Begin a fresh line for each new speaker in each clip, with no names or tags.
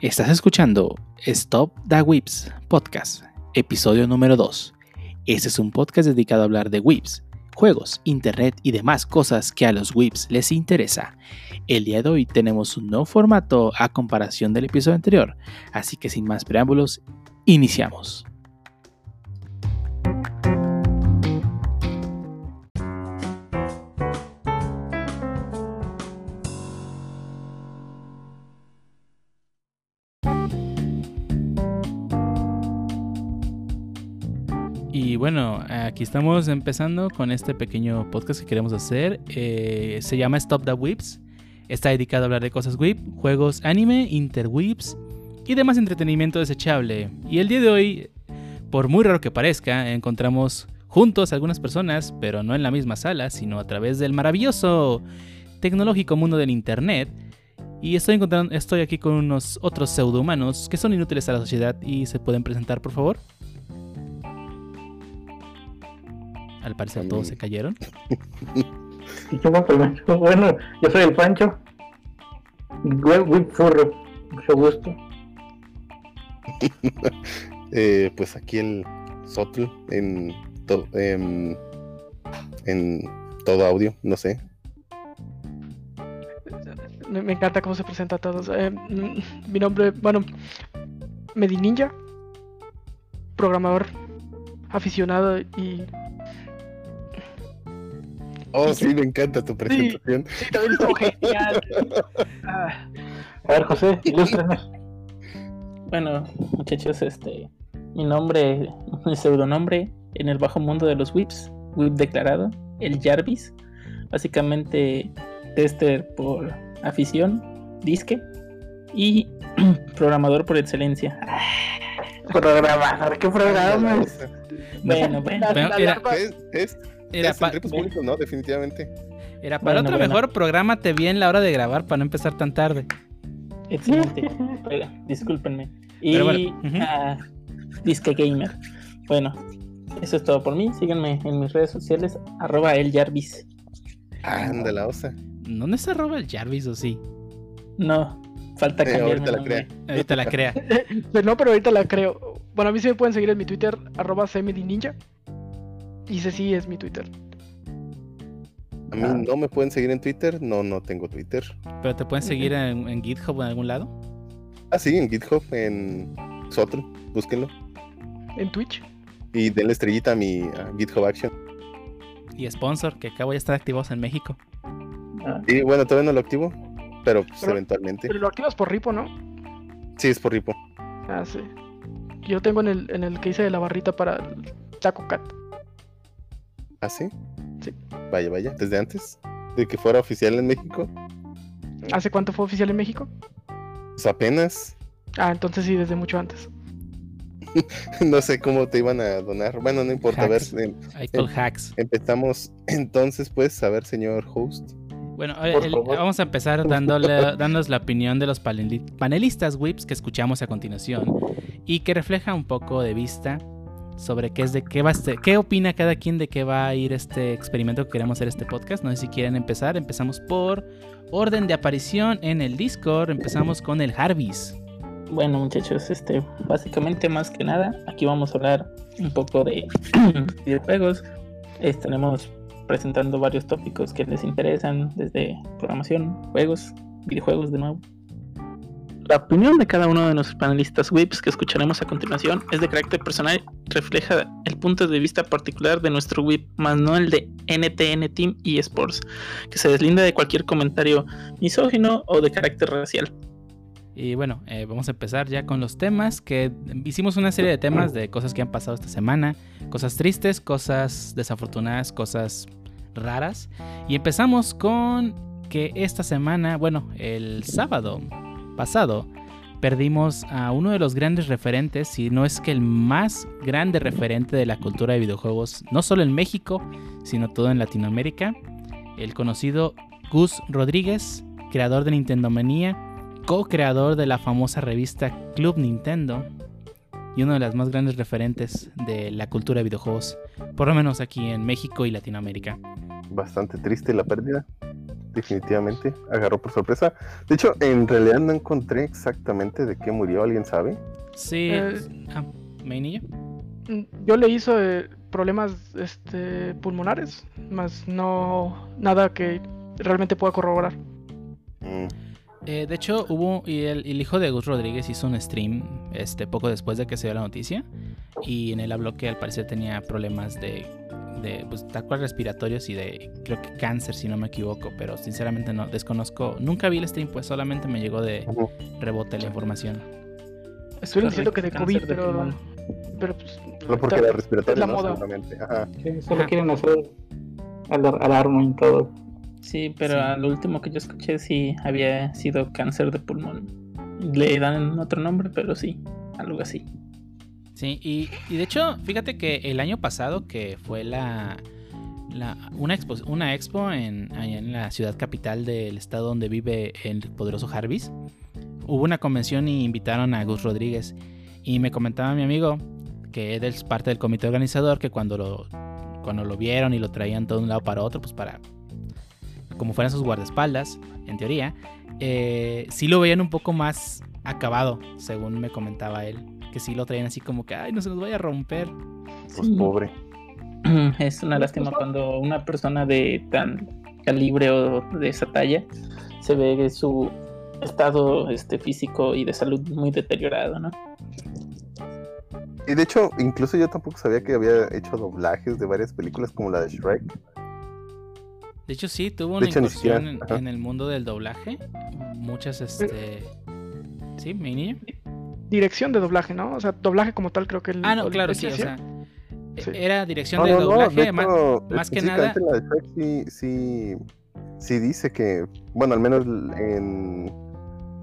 Estás escuchando Stop the Whips Podcast, episodio número 2. Este es un podcast dedicado a hablar de whips, juegos, internet y demás cosas que a los whips les interesa. El día de hoy tenemos un nuevo formato a comparación del episodio anterior, así que sin más preámbulos, iniciamos. Bueno, aquí estamos empezando con este pequeño podcast que queremos hacer. Eh, se llama Stop the Whips. Está dedicado a hablar de cosas whip, juegos anime, interwhips y demás entretenimiento desechable. Y el día de hoy, por muy raro que parezca, encontramos juntos algunas personas, pero no en la misma sala, sino a través del maravilloso tecnológico mundo del internet. Y estoy, encontrando, estoy aquí con unos otros pseudohumanos que son inútiles a la sociedad y se pueden presentar, por favor. Al parecer todos se cayeron.
Bueno, yo soy el Pancho. Whip Furro, mucho gusto.
eh, pues aquí el Sotl en, to en, en todo audio, no sé.
Me encanta cómo se presenta a todos. Eh, mi nombre, bueno, Medininja, programador aficionado y
Oh, sí, me encanta tu presentación.
Sí, sí también estuvo genial.
Ah. A ver, José, ilústranos.
Bueno, muchachos, este, mi nombre, mi pseudonombre en el bajo mundo de los whips, whip declarado, el Jarvis, básicamente tester por afición, disque y programador por excelencia.
Programador, ¿qué programa es?
Bueno, bueno.
Bueno, era-
Es, es,
Era
es
pa-
en públicos, ¿no? Definitivamente.
Era para
Bueno,
otro
bueno.
mejor, prográmate bien la hora de grabar para no empezar tan tarde.
Excelente. Discúlpenme. Y
bueno,
ah, Disque Gamer. Bueno, eso es todo por mí. Síganme en mis redes sociales, arroba el Jarvis.
Anda la osa.
¿Dónde se roba el Jarvis o sí?
No, falta
Eh,
cambiar.
ahorita la crea.
Ahorita la crea.
Pues no, pero ahorita la creo. Bueno, a mí sí me pueden seguir en mi Twitter, arroba Ninja. Y ese sí es mi Twitter.
A mí
Ah.
no me pueden seguir en Twitter. No, no tengo Twitter.
Pero te pueden seguir en, en GitHub o en algún lado.
Ah, sí, en GitHub, en Sotl. Búsquenlo.
En Twitch.
Y denle estrellita a mi a GitHub Action.
Y sponsor, que acabo de estar activados en México.
Ah,
Y bueno, todavía no lo activo. Pero pues,
Pero-
eventualmente.
Pero lo activas por Ripo, ¿no?
Sí, es por Ripo.
Ah, sí. Yo tengo en el, en el que hice de la barrita para el Taco Cat.
¿Ah, sí?
Sí.
Vaya, vaya. Desde antes de que fuera oficial en México.
¿Hace cuánto fue oficial en México?
Pues apenas.
Ah, entonces sí, desde mucho antes.
No sé cómo te iban a donar. Bueno, no importa. A ver,
Hacks.
em-
hacks.
empezamos entonces, pues, a ver, señor host.
Bueno, el- vamos a empezar dándole, dándonos la opinión de los paneli- panelistas whips que escuchamos a continuación y que refleja un poco de vista sobre qué es de qué va este, qué opina cada quien de qué va a ir este experimento que queremos hacer este podcast. No sé si quieren empezar. Empezamos por orden de aparición en el Discord. Empezamos con el Jarvis.
Bueno, muchachos, este, básicamente más que nada, aquí vamos a hablar un poco de videojuegos. Estaremos presentando varios tópicos que les interesan, desde programación, juegos, videojuegos de nuevo. La opinión de cada uno de nuestros panelistas whips que escucharemos a continuación es de carácter personal, refleja el punto de vista particular de nuestro whip, más no el de NTN Team y Sports, que se deslinda de cualquier comentario misógino o de carácter racial.
Y bueno, eh, vamos a empezar ya con los temas, que hicimos una serie de temas de cosas que han pasado esta semana, cosas tristes, cosas desafortunadas, cosas raras. Y empezamos con que esta semana, bueno, el sábado pasado, perdimos a uno de los grandes referentes, si no es que el más grande referente de la cultura de videojuegos, no solo en México, sino todo en Latinoamérica, el conocido Gus Rodríguez, creador de Nintendo Manía co-creador de la famosa revista Club Nintendo y uno de las más grandes referentes de la cultura de videojuegos, por lo menos aquí en México y Latinoamérica.
Bastante triste la pérdida. Definitivamente agarró por sorpresa. De hecho, en realidad no encontré exactamente de qué murió, ¿alguien sabe?
Sí.
Eh,
ah, ¿Mainillo?
Mm, Yo le hizo eh, problemas este, pulmonares, más no nada que realmente pueda corroborar.
Mm,
Eh, de hecho, hubo. Y el, el hijo de Gus Rodríguez hizo un stream este, poco después de que se dio la noticia. Y en él habló que al parecer tenía problemas de. De pues, tal cual respiratorios y de. Creo que cáncer, si no me equivoco. Pero sinceramente no desconozco. Nunca vi el stream, pues solamente me llegó de rebote la información.
Estuvieron diciendo que de
Cáncer
COVID,
de
pero. Pero pues.
Solo porque era respiratorio,
es la
¿no?
moda.
Seguramente. Ajá.
Sí, solo
Ajá.
quieren hacer alar- alarma y todo.
Sí, pero
Sí.
a lo último que yo escuché sí había sido cáncer de pulmón. Le dan otro nombre, pero sí, algo así.
Sí, y, y de hecho, fíjate que el año pasado, que fue la, la- una, expo, una expo en, en la ciudad capital del estado donde vive el poderoso Jarvis, hubo una convención y invitaron a Gus Rodríguez. Y me comentaba mi amigo, que es parte del comité organizador, que cuando lo, cuando lo vieron y lo traían todo de un lado para otro, pues para, como fueran sus guardaespaldas, en teoría, eh, sí lo veían un poco más acabado, según me comentaba él. Que sí lo traían así como que, ay, no se nos vaya a romper.
Pues
Sí.
pobre.
Es una lástima cuando una persona de tan calibre o de esa talla se ve su estado este, físico y de salud muy deteriorado, ¿no?
Y de hecho, incluso yo tampoco sabía que había hecho doblajes de varias películas como la de Shrek.
De hecho, sí, tuvo una
hecho,
incursión en, el mundo del doblaje. Muchas, este. ¿Sí, mi niño?
Dirección de doblaje, ¿no? O sea, doblaje como tal, creo que el.
Ah, no, claro, sí, o sea.
Sí.
Era dirección
No,
de
no, no,
doblaje.
de hecho,
más que nada-
la de sí, sí, sí dice que, bueno, al menos en,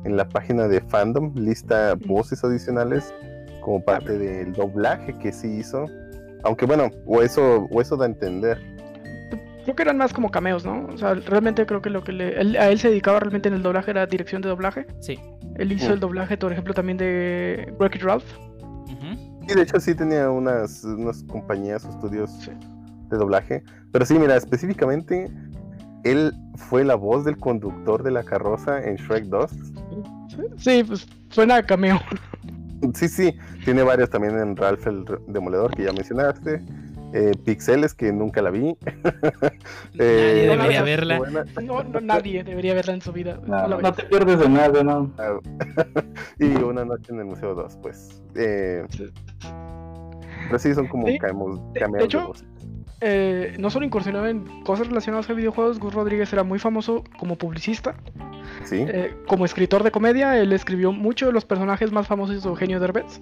en la página de Fandom lista voces adicionales como parte del doblaje que sí hizo. Aunque bueno, o eso, o eso da a entender.
Creo que eran más como cameos, ¿no? O sea, realmente creo que lo que le, él- a él se dedicaba realmente en el doblaje era dirección de doblaje.
Sí.
Él hizo el doblaje, por ejemplo, también de Wreck-It Ralph.
Y de hecho sí tenía unas, unas compañías o estudios
Sí.
de doblaje. Pero sí, mira, específicamente él fue la voz del conductor de la carroza en Shrek 2.
Sí, pues suena a cameo.
Sí, sí, tiene varios también en Ralph el Demoledor que ya mencionaste. Eh, Pixeles, que nunca la vi.
Nadie
Eh,
debería verla.
buena.
No, no, nadie debería verla en su vida.
No, te pierdes de nada, ¿no?
Y una noche en el Museo 2, pues. Eh,
Sí.
pero sí, son como
Sí, de
cameos de
hecho. Eh, no solo incursionó en cosas relacionadas a videojuegos, Gus Rodríguez era muy famoso como publicista,
Sí,
eh, como escritor de comedia. Él escribió muchos de los personajes más famosos de Eugenio Derbez.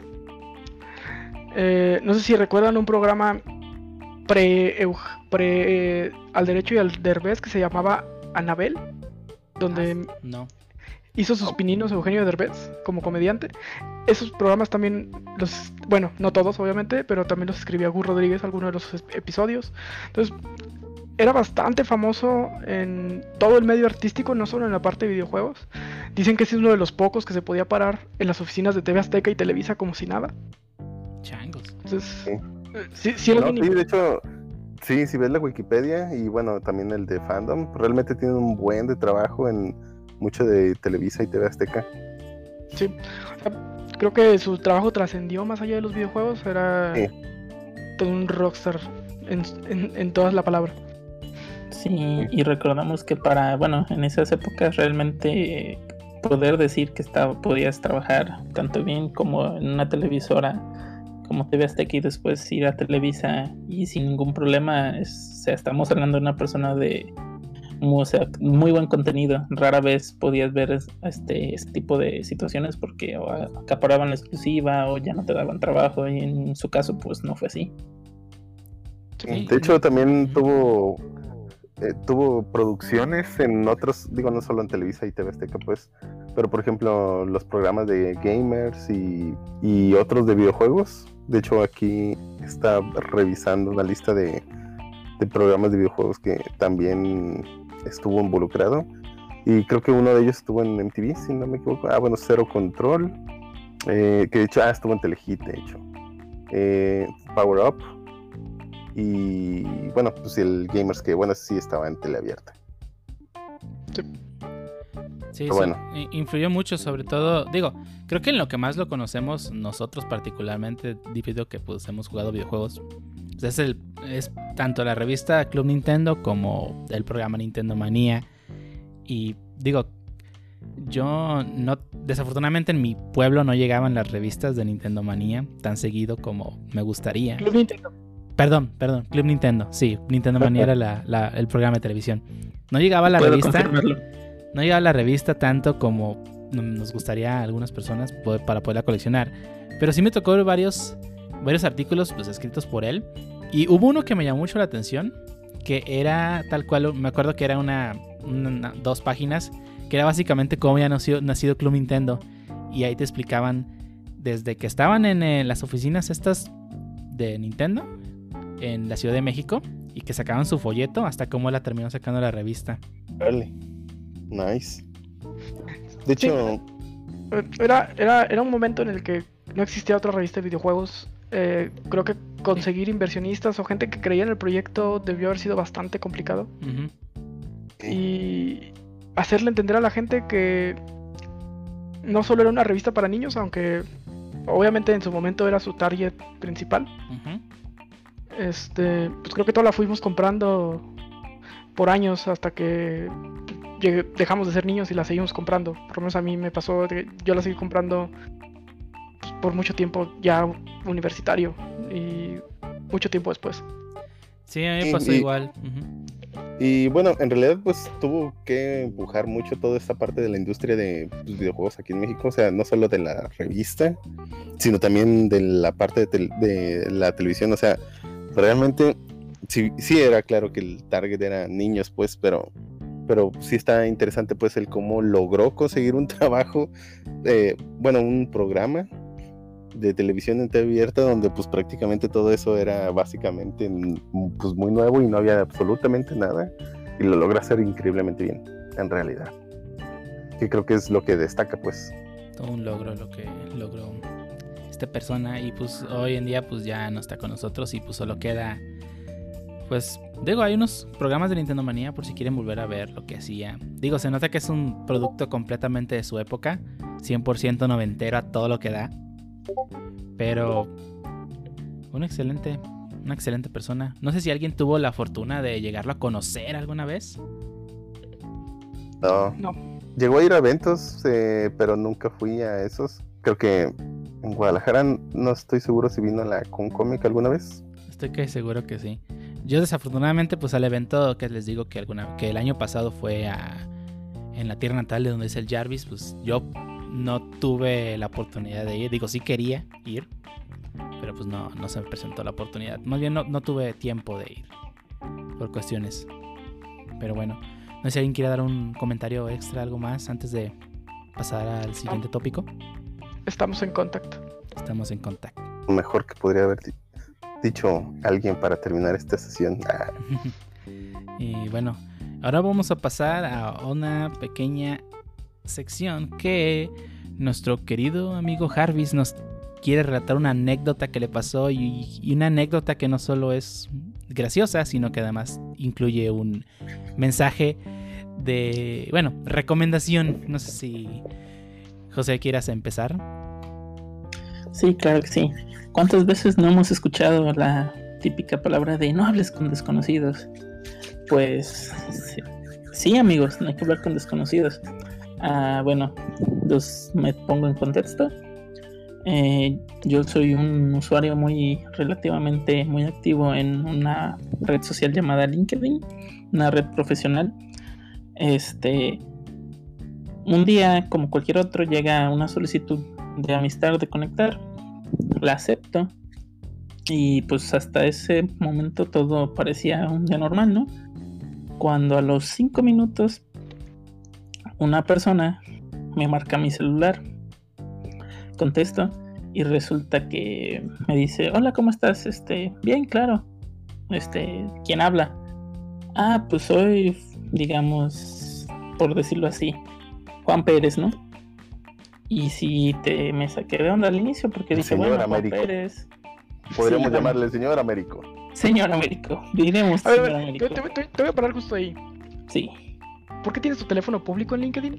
Eh, no sé si recuerdan un programa pre, pre, eh, al derecho y al Derbez que se llamaba Anabel, donde
Ah, No.
hizo sus pininos Eugenio Derbez como comediante. Esos programas también los, bueno, no todos obviamente, pero también los escribía Gus Rodríguez algunos de los episodios. Entonces, era bastante famoso en todo el medio artístico, no solo en la parte de videojuegos. Dicen que es uno de los pocos que se podía parar en las oficinas de TV Azteca y Televisa como si nada.
Changos.
Entonces,
Sí.
Sí, sí
No, sí, de hecho, sí, si ves la Wikipedia y bueno, también el de Fandom, realmente tiene un buen de trabajo en mucho de Televisa y TV Azteca.
Sí. O sea, creo que su trabajo trascendió más allá de los videojuegos. Era
Sí.
todo un rockstar en, en, en todas la palabra.
Sí, y recordamos que para, bueno, en esas épocas realmente eh, poder decir que estaba, podías trabajar tanto bien como en una televisora como TV Azteca y después ir a Televisa y sin ningún problema, es- o sea, estamos hablando de una persona de muy, o sea, muy buen contenido. Rara vez podías ver es- este, este tipo de situaciones porque o acaparaban la exclusiva o ya no te daban trabajo y en su caso pues no fue así.
Sí.
De hecho, también tuvo eh, tuvo producciones en otros, digo, no solo en Televisa y TV Azteca, pues, pero por ejemplo, los programas de gamers y, y otros de videojuegos. De hecho, aquí está revisando una lista de, de programas de videojuegos que también estuvo involucrado. Y creo que uno de ellos estuvo en MTV, si no me equivoco. Ah, bueno, Cero Control. eh, que de hecho, ah, estuvo en Telehit, de hecho. Eh, Power Up. Y bueno, pues el Gamers que, bueno, sí estaba en teleabierta.
Sí,
Pero
sí,
bueno.
i- influyó mucho, sobre todo, digo, creo que en lo que más lo conocemos nosotros particularmente, debido a que pues hemos jugado videojuegos, pues, es, el, es tanto la revista Club Nintendo como el programa Nintendo Manía. Y digo, yo no, desafortunadamente en mi pueblo no llegaban las revistas de Nintendo Manía tan seguido como me gustaría.
Club Nintendo.
Perdón, perdón, Club Nintendo, sí, Nintendo Manía era la- la- el programa de televisión. No llegaba la
Puedo
revista.
confirmarlo.
No llegaba la revista tanto como nos gustaría a algunas personas poder- para poderla coleccionar. Pero sí me tocó ver varios, varios artículos pues, escritos por él. Y hubo uno que me llamó mucho la atención, que era tal cual, me acuerdo que era una, dos páginas, que era básicamente cómo había nacido, nacido Club Nintendo. Y ahí te explicaban desde que estaban en eh, las oficinas estas de Nintendo, en la Ciudad de México, y que sacaban su folleto hasta cómo la terminó sacando la revista.
Nice. De hecho,
Era, era, era un momento en el que no existía otra revista de videojuegos. Eh, creo que conseguir inversionistas o gente que creía en el proyecto debió haber sido bastante complicado. Y hacerle entender a la gente que no solo era una revista para niños, aunque obviamente en su momento era su target principal. Este, pues creo que toda la fuimos comprando por años hasta que dejamos de ser niños y la seguimos comprando. Por lo menos a mí me pasó, de- yo la seguí comprando por mucho tiempo ya universitario y mucho tiempo después.
Sí, a mí me pasó
y-
igual.
Y bueno, en realidad pues tuvo que empujar mucho toda esta parte de la industria de pues, videojuegos aquí en México, o sea, no solo de la revista, sino también de la parte de, tel- de la televisión, o sea, realmente sí, sí era claro que el target era niños pues, pero, pero sí está interesante pues el cómo logró conseguir un trabajo, eh, bueno, un programa de televisión en donde pues prácticamente todo eso era básicamente mm, pues muy nuevo y no había absolutamente nada y lo logra hacer increíblemente bien en realidad. Que creo que es lo que destaca pues.
Todo un logro lo que logró esta persona y pues hoy en día pues ya no está con nosotros y pues solo queda pues digo hay unos programas de Nintendo Manía por si quieren volver a ver lo que hacía. Digo se nota que es un producto completamente de su época 100% noventero a todo lo que da. Pero un excelente una excelente persona. No sé si alguien tuvo la fortuna de llegarlo a conocer alguna vez.
No,
No.
llegó a ir a eventos eh, pero nunca fui a esos. Creo que en Guadalajara no estoy seguro si vino a la Concomic alguna vez.
Estoy que seguro que sí. Yo desafortunadamente pues al evento que les digo que alguna que el año pasado fue a, en la tierra natal de donde es el Jarvis, pues yo no tuve la oportunidad de ir. Digo, sí quería ir, pero pues no, no se me presentó la oportunidad. Más bien no, no tuve tiempo de ir por cuestiones. Pero bueno, no sé si alguien quiere dar un comentario extra, algo más antes de pasar al siguiente tópico.
Estamos en contacto.
Estamos en contacto.
lo mejor que podría haber di- dicho alguien para terminar esta sesión Ah,
y bueno, ahora vamos a pasar a una pequeña sección que nuestro querido amigo Jarvis nos quiere relatar una anécdota que le pasó y, y una anécdota que no solo es graciosa, sino que además incluye un mensaje de, bueno, recomendación. No sé si José quieras empezar.
Sí, claro que sí. ¿Cuántas veces no hemos escuchado la típica palabra de no hables con desconocidos? Pues sí, amigos, no hay que hablar con desconocidos. Ah, bueno, los, me pongo en contexto. Eh, yo soy un usuario muy relativamente muy activo en una red social llamada LinkedIn, una red profesional. Este, un día, como cualquier otro, llega una solicitud de amistad de conectar, la acepto y pues hasta ese momento todo parecía un día normal, ¿no? Cuando a los cinco minutos una persona me marca mi celular, contesto y resulta que me dice, hola, ¿cómo estás? Este, bien, claro. Este, ¿quién habla? Ah, pues soy, digamos, por decirlo así, Juan Pérez, ¿no? Y si te me saqué de onda al inicio porque dije,
señor
bueno,
Américo.
Pérez.
podríamos
Sí,
llamarle señor Américo
Señor Américo. Diremos
A ver, a
señor Américo.
te, te- te- te voy a parar justo ahí.
Sí.
¿Por qué tienes tu teléfono público en LinkedIn?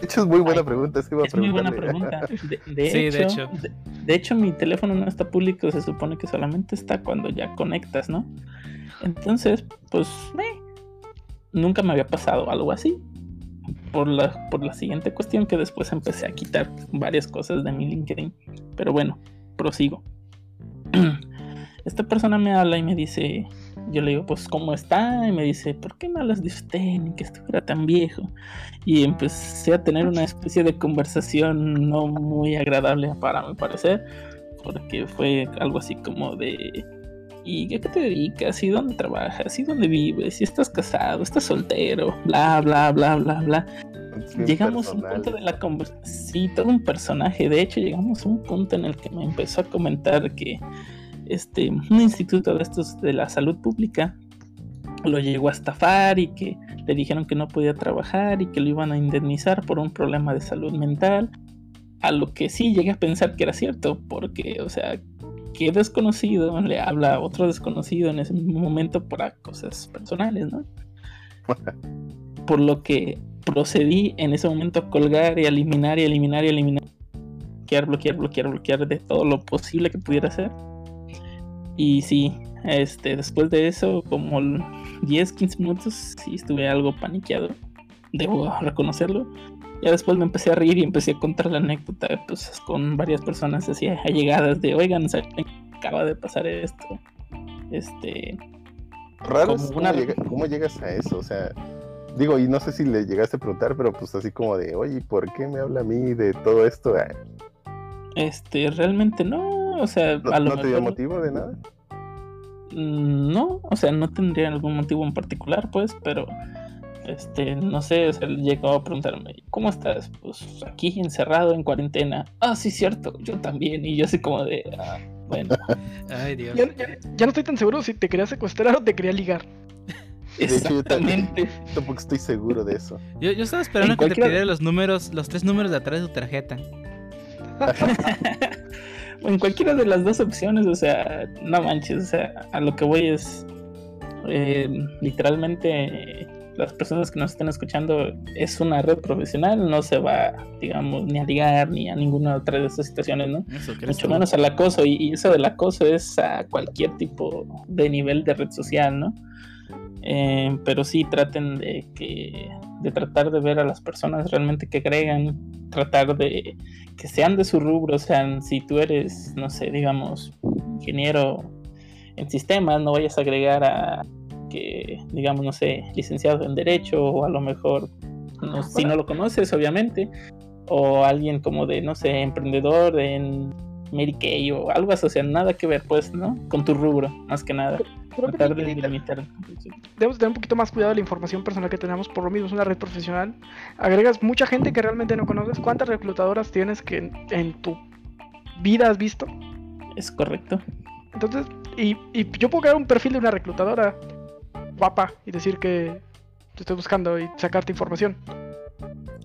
De hecho, es muy buena
Ay,
pregunta. sí iba a
Es muy buena pregunta. De, de
Sí, de
hecho,
hecho.
De, de hecho, mi teléfono no está público, se supone que solamente está cuando ya conectas, ¿no? Entonces, pues, eh, nunca me había pasado algo así. Por la, por la siguiente cuestión que después empecé a quitar varias cosas de mi LinkedIn. Pero bueno, prosigo. Esta persona me habla y me dice, yo le digo, pues, ¿cómo está? Y me dice, ¿por qué me hablas de usted? Ni que estuviera tan viejo. Y empecé a tener una especie de conversación no muy agradable para mi parecer, porque fue algo así como de, ¿y a qué te dedicas? ¿Y dónde trabajas? ¿Y dónde vives? ¿Y estás casado? ¿Estás soltero? Bla, bla, bla, bla, bla. Llegamos a un
personal.
punto de la conversación, sí, todo un personaje. De hecho, llegamos a un punto en el que me empezó a comentar que este, un instituto de estos de la salud pública lo llegó a estafar y que le dijeron que no podía trabajar y que lo iban a indemnizar por un problema de salud mental. A lo que sí llegué a pensar que era cierto, porque, o sea, que desconocido le habla a otro desconocido en ese mismo momento para cosas personales, ¿no? Por lo que procedí en ese momento a colgar y eliminar y eliminar y eliminar. Bloquear, bloquear, bloquear, bloquear de todo lo posible que pudiera hacer. Y sí, este, después de eso, como 10, 15 minutos, sí estuve algo paniqueado. Debo reconocerlo. Ya después me empecé a reír y empecé a contar la anécdota pues, con varias personas así allegadas de, oigan, ¿saben acaba de pasar esto. Este,
Raro es cómo,
una-
llega- cómo llegas a eso, o sea, digo, y no sé si le llegaste a preguntar, pero pues así como de, oye, ¿por qué me habla a mí de todo esto? Ah,
este, realmente no, o sea,
¿No,
a lo
no te dio motivo de nada?
Mm, No, o sea, no tendría algún motivo en particular, pues, pero este, no sé, o sea, llegó a preguntarme, ¿cómo estás? Pues aquí encerrado en cuarentena. Ah, sí, cierto, yo también. Y yo así como de, ah, bueno,
Ay, Dios.
Ya, ya- ya no estoy tan seguro si te quería secuestrar o te quería ligar.
De hecho, yo también
exactamente.
tampoco estoy seguro de eso.
Yo, yo estaba esperando que te pidiera los números, los tres números de atrás de tu tarjeta.
en cualquiera de las dos opciones, o sea, no manches, o sea, a lo que voy es eh, literalmente las personas que nos están escuchando es una red profesional, no se va, digamos, ni a ligar ni a ninguna otra de esas situaciones, ¿no?
Eso, ¿crees
Mucho
tú?
menos al acoso, y, y eso del acoso es a cualquier tipo de nivel de red social, ¿no? Eh, pero sí traten de que de tratar de ver a las personas realmente que agregan, tratar de que sean de su rubro, o sea, si tú eres, no sé, digamos, ingeniero en sistemas, no vayas a agregar a que, digamos, no sé, licenciado en derecho o a lo mejor, no- si no lo conoces, obviamente, o alguien como de, no sé, emprendedor en Mary Kay o algo así, o sea, nada que ver, pues, ¿no? Con tu rubro, más que nada.
Creo que
Tratar de delimitar.
debemos tener un poquito más cuidado de la información personal que tenemos, por lo mismo es una red profesional. Agregas mucha gente que realmente no conoces. ¿Cuántas reclutadoras tienes que en, en tu vida has visto?
Es correcto.
Entonces, y, y yo puedo crear un perfil de una reclutadora guapa y decir que te estoy buscando y sacarte información.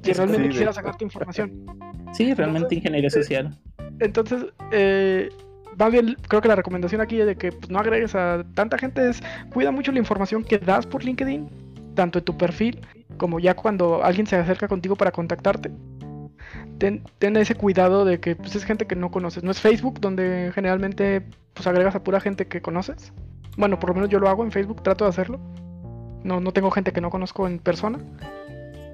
Si
Es
realmente
Sí,
quisiera sacarte información.
Sí, realmente ingeniería social.
Entonces, eh, más bien creo que la recomendación aquí es de que pues, no agregues a tanta gente es cuida mucho la información que das por LinkedIn, tanto en tu perfil como ya cuando alguien se acerca contigo para contactarte. Ten, ten ese cuidado de que pues, es gente que no conoces. No es Facebook donde generalmente pues agregas a pura gente que conoces. Bueno, por lo menos yo lo hago en Facebook, trato de hacerlo. No, no tengo gente que no conozco en persona.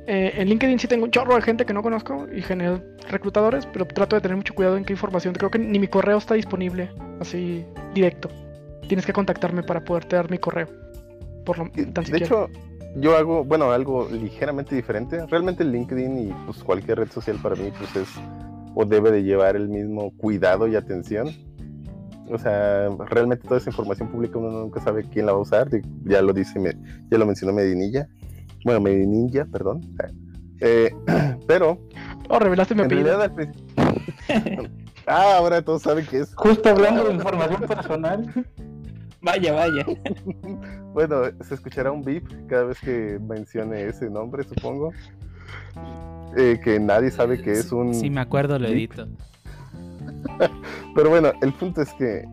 Eh, en LinkedIn sí tengo un chorro de gente que no conozco y genero reclutadores, pero trato de tener mucho cuidado en qué información. Creo que ni mi correo está disponible así directo. Tienes que contactarme para poderte dar mi correo. Por lo tan
De hecho, yo hago, bueno, algo ligeramente diferente. Realmente LinkedIn y pues cualquier red social para mí pues es o debe de llevar el mismo cuidado y atención. O sea, realmente toda esa información pública uno nunca sabe quién la va a usar. Ya lo dice, me- ya lo mencionó Medinilla. Bueno, Medinilla, perdón. Eh, pero
Oh, revelaste mi
principio... ah, ahora todos saben que es
Justo hablando de información personal,
Vaya, vaya.
Bueno, se escuchará un beep cada vez que mencione ese nombre, supongo. Eh, que nadie sabe que es un...
Sí, me acuerdo, lo
beep. Pero bueno, el punto es que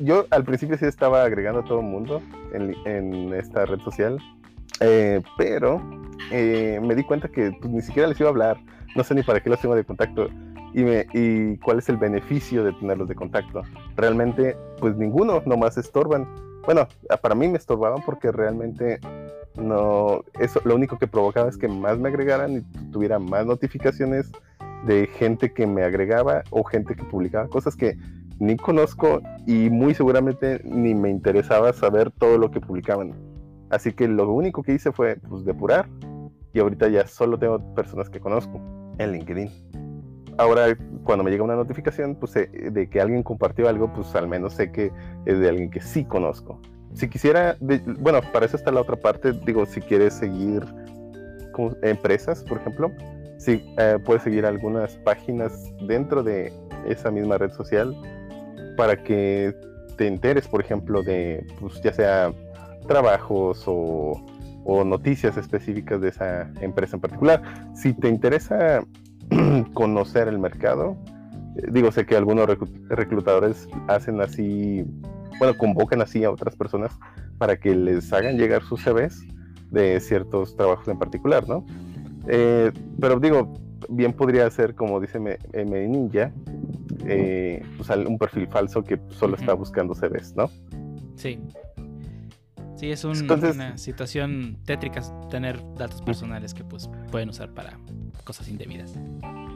yo al principio sí estaba agregando a todo el mundo en, en esta red social, eh, pero eh, me di cuenta que pues, ni siquiera les iba a hablar, no sé ni para qué los tengo de contacto y, me, y cuál es el beneficio de tenerlos de contacto. Realmente, pues ninguno, nomás estorban. Bueno, para mí me estorbaban porque realmente no, eso lo único que provocaba es que más me agregaran y tuviera más notificaciones de gente que me agregaba o gente que publicaba cosas que ni conozco y muy seguramente ni me interesaba saber todo lo que publicaban. Así que lo único que hice fue pues, depurar y ahorita ya solo tengo personas que conozco en LinkedIn. Ahora cuando me llega una notificación pues, eh, de que alguien compartió algo, pues al menos sé que es de alguien que sí conozco. Si quisiera, bueno, para eso está la otra parte, digo, si quieres seguir empresas, por ejemplo, eh, puedes seguir algunas páginas dentro de esa misma red social para que te enteres, por ejemplo, de, pues, ya sea trabajos o, noticias específicas de esa empresa en particular. Si te interesa conocer el mercado, eh, digo, sé que algunos reclutadores hacen así, bueno, convocan así a otras personas para que les hagan llegar sus CVs de ciertos trabajos en particular, ¿no? Eh, pero digo, bien podría ser, como dice M Ninja, eh, pues, un perfil falso que solo está buscando CVs, ¿no?
Sí. Sí, es una situación tétrica tener datos personales que pues pueden usar para cosas indebidas.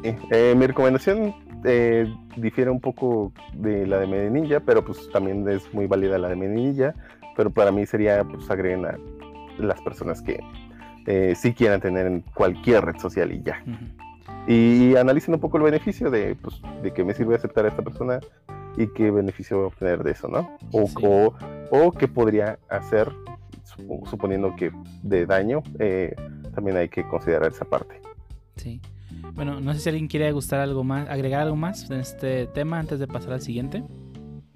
Eh, mi recomendación eh, difiere un poco de la de Medinilla, pero pues también es muy válida la de Medinilla, pero para mí sería pues agreguen a las personas que eh, sí quieran tener en cualquier red social y ya. Y analicen un poco el beneficio de, pues, de que me sirve aceptar a esta persona y qué beneficio voy a obtener de eso, ¿no? O, o, qué podría hacer, suponiendo que de daño, eh, también hay que considerar esa parte.
Sí. Bueno, no sé si alguien quiere gustar algo más, agregar algo más en este tema antes de pasar al siguiente.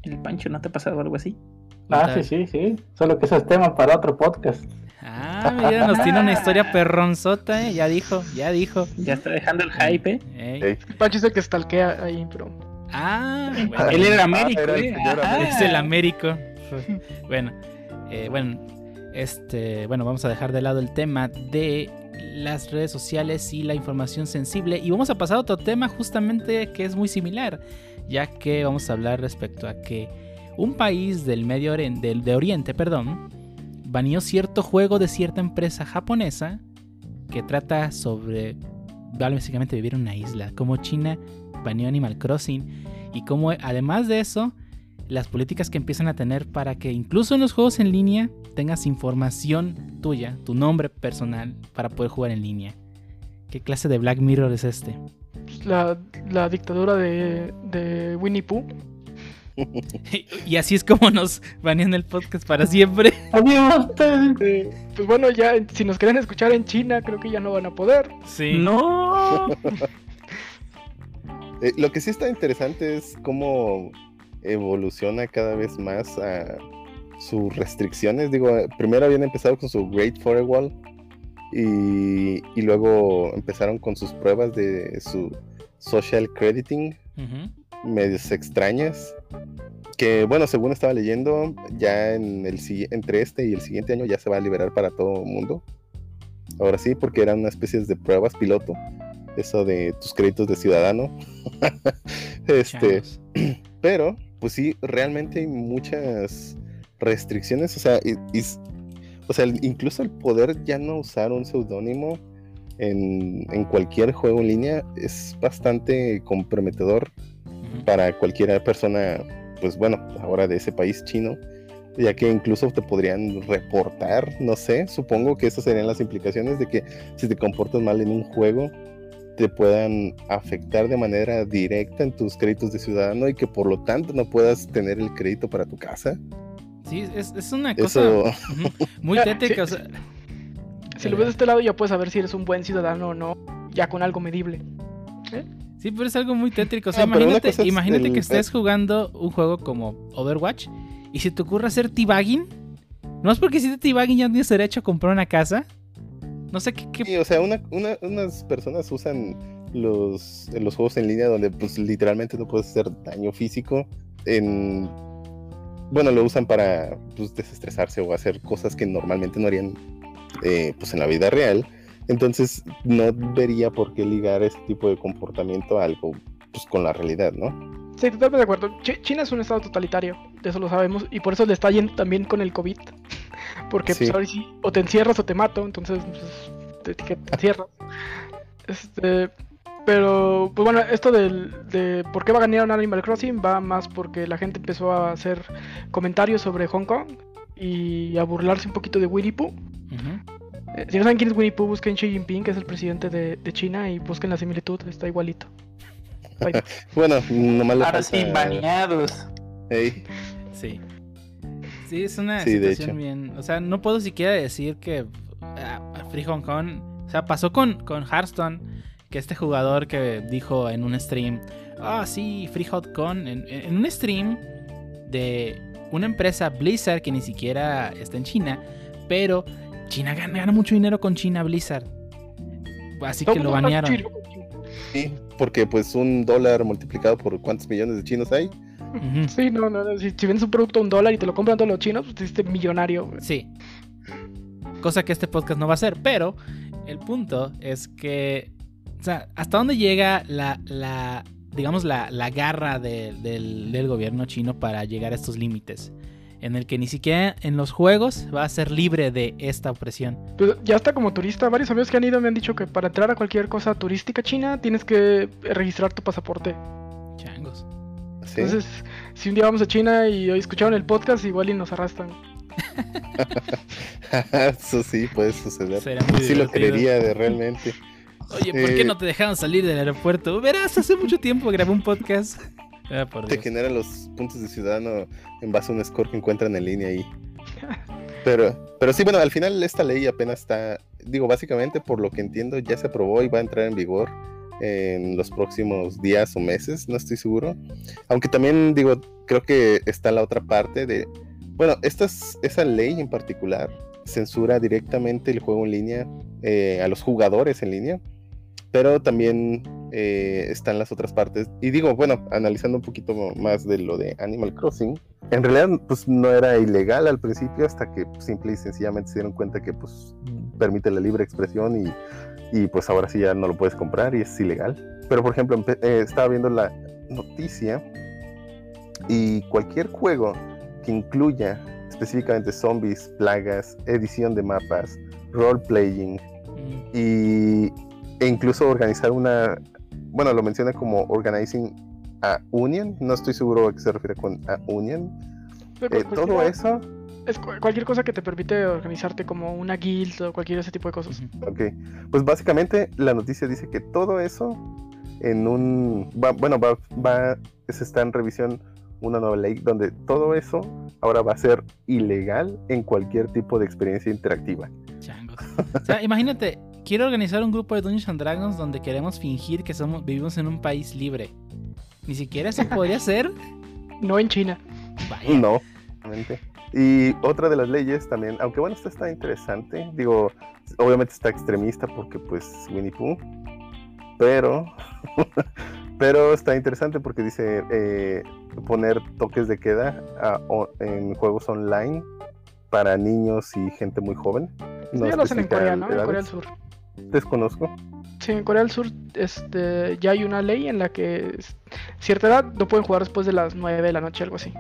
¿El Pancho no te ha pasado algo así?
Ah, sí, sí, sí. Solo que eso es tema para otro podcast.
Ah, mira, nos tiene una historia perronzota, ¿eh? Ya dijo, ya dijo.
Ya está dejando el hype,
¿eh? Pancho es el que stalkea ahí, pero.
Ah,
bueno. Él era Américo, ah, ¿eh?
Es el Américo. bueno, eh, bueno, este, bueno, vamos a dejar de lado el tema de las redes sociales y la información sensible y vamos a pasar a otro tema justamente que es muy similar, ya que vamos a hablar respecto a que un país del Medio Oriente, del, de Oriente, perdón, baneó cierto juego de cierta empresa japonesa que trata sobre básicamente vivir en una isla, como China baneó Animal Crossing y como además de eso las políticas que empiezan a tener para que incluso en los juegos en línea tengas información tuya, tu nombre personal para poder jugar en línea. ¿Qué clase de Black Mirror es este?
La, dictadura de, de Winnie Pooh
y así es como nos banean el podcast para siempre.
Adiós. Pues bueno, ya si nos quieren escuchar en China, creo que ya no van a poder.
Sí. No.
Eh, lo que sí está interesante es cómo evoluciona cada vez más a sus restricciones. Digo, primero habían empezado con su Great Firewall y, y luego empezaron con sus pruebas de su social crediting, medios extrañas que bueno, según estaba leyendo, ya en el entre este y el siguiente año ya se va a liberar para todo el mundo. Ahora sí, porque eran una especie de pruebas piloto. Eso de tus créditos de ciudadano. este, pero, pues sí, realmente hay muchas restricciones. O sea, o sea, incluso el poder ya no usar un seudónimo en, en, cualquier juego en línea es bastante comprometedor para cualquier persona, pues bueno, ahora de ese país chino, ya que incluso te podrían reportar, no sé, supongo que esas serían las implicaciones de que si te comportas mal en un juego, te puedan afectar de manera directa en tus créditos de ciudadano y que por lo tanto no puedas tener el crédito para tu casa.
Sí, es, una cosa muy tétrica.
si lo ves de este lado ya puedes saber si eres un buen ciudadano o no, ya con algo medible. ¿Eh?
Sí, pero es algo muy tétrico. O sea, imagínate, que estés jugando un juego como Overwatch y si te ocurre hacer t-bagging, no es porque si te t-bagging ya tienes derecho a comprar una casa. No sé qué.
Sí, o sea, unas personas usan los, los juegos en línea donde, pues, literalmente no puedes hacer daño físico. En. Bueno, lo usan para pues, desestresarse o hacer cosas que normalmente no harían eh, pues, en la vida real Entonces, no vería por qué ligar ese tipo de comportamiento a algo pues, con la realidad, ¿no?
Sí, totalmente de acuerdo. Ch- China es un estado totalitario, de eso lo sabemos, y por eso le está yendo también con el COVID. Porque pues ahora sí, o te encierras o te mato, entonces pues, te, te- te encierras. Este, pero, pues bueno, esto del, de por qué va a ganar un Animal Crossing va más porque la gente empezó a hacer comentarios sobre Hong Kong y a burlarse un poquito de Winnie Pooh. Eh, si no saben quién es Winnie Pooh, busquen Xi Jinping, que es el presidente de, de China, y busquen la similitud, está igualito.
Bueno, nomás le
Ahora sí, baneados.
Ey,
Sí. Sí, es una
Sí, de
situación
hecho.
bien. O sea, no puedo siquiera decir que ah, Free Hong Kong. O sea, pasó con, con Hearthstone. Que este jugador que dijo en un stream. Ah, sí, Free Hong Kong. En, en un stream de una empresa Blizzard que ni siquiera está en China. Pero China gana, gana mucho dinero con China Blizzard. Así que lo banearon.
sí, porque pues un dólar multiplicado por cuántos millones de chinos hay.
Sí, no, no, no, Si, si vendes un producto a un dólar y te lo compran todos los chinos, pues te hiciste millonario. güey.
Sí. Cosa que este podcast no va a hacer, pero el punto es que, o sea, ¿hasta dónde llega la, la digamos, la, la garra de- del, del gobierno chino para llegar a estos límites? En el que ni siquiera en los juegos va a ser libre de esta opresión.
Pues ya está como turista. Varios amigos que han ido me han dicho que para entrar a cualquier cosa turística china tienes que registrar tu pasaporte.
Changos.
Sí.
Entonces, si un día vamos a China y hoy escucharon el podcast, igual y nos arrastran.
Eso sí puede suceder.
Será muy
Sí lo creería de realmente.
Oye, ¿por qué
Eh,
no te dejaron salir del aeropuerto? Verás, hace mucho tiempo grabé un podcast. Ah, por
Te
Dios.
generan los puntos de ciudadano en base a un score que encuentran en línea ahí. Pero, pero sí, bueno, al final esta ley apenas está, digo, básicamente por lo que entiendo ya se aprobó y va a entrar en vigor en los próximos días o meses, no estoy seguro. Aunque también digo, creo que está la otra parte de, bueno, esta es- esa ley en particular censura directamente el juego en línea eh, a los jugadores en línea, pero también eh, están las otras partes. Y digo, bueno, analizando un poquito más de lo de Animal Crossing, en realidad pues no era ilegal al principio hasta que pues, simple y sencillamente se dieron cuenta que pues permite la libre expresión y, y, pues ahora sí ya no lo puedes comprar y es ilegal. Pero por ejemplo, eh, estaba viendo la noticia y cualquier juego que incluya específicamente zombies, plagas, edición de mapas, role-playing,
Mm,
y, e incluso organizar una, bueno, lo menciona como organizing a union, no estoy seguro a qué se refiere con a union.
Pero
Eh,
cualquiera-
todo eso,
Es cu- cualquier cosa que te permite organizarte como una guild o cualquier ese tipo de cosas.
ok, pues básicamente la noticia dice que todo eso en un, va- bueno, va, va, se está en revisión una nueva ley donde todo eso ahora va a ser ilegal en cualquier tipo de experiencia interactiva.
Changos. O sea, imagínate, quiero organizar un grupo de Dungeons and Dragons donde queremos fingir que somos, vivimos en un país libre. Ni siquiera eso podría ser.
No en China.
Vaya.
No. Y otra de las leyes también, aunque bueno, esta está interesante, digo, obviamente está extremista porque pues Winnie Pooh, pero, pero está interesante porque dice eh, poner toques de queda a- o- en juegos online para niños y gente muy joven.
Sí, ya lo hacen en Corea, ¿no? En. Corea del Sur.
Desconozco.
Sí, en Corea del Sur este, ya hay una ley en la que cierta edad no pueden jugar después de las 9 de la noche, algo así.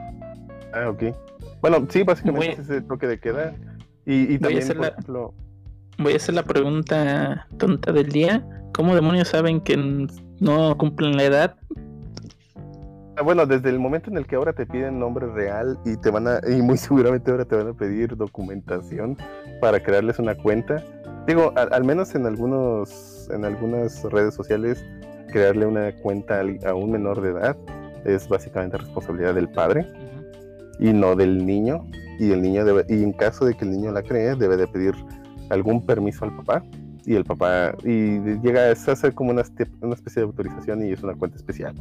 Ah, ok. Bueno, sí, básicamente
Voy-
es ese toque de queda. Y, y
Voy a
también,
hacer
por
la-
ejemplo,
Voy a hacer la pregunta tonta del día. ¿Cómo demonios saben que no cumplen la edad?
Ah, Bueno, desde el momento en el que ahora te piden nombre real y te van a, y muy seguramente ahora te van a pedir documentación para crearles una cuenta. Digo, al, menos en algunos, en algunas redes sociales, crearle una cuenta a un menor de edad es básicamente responsabilidad del padre y no del niño. Y el niño debe, y en caso de que el niño la cree, debe de pedir algún permiso al papá. Y el papá, y llega, se hace como una, una especie de autorización y es una cuenta especial.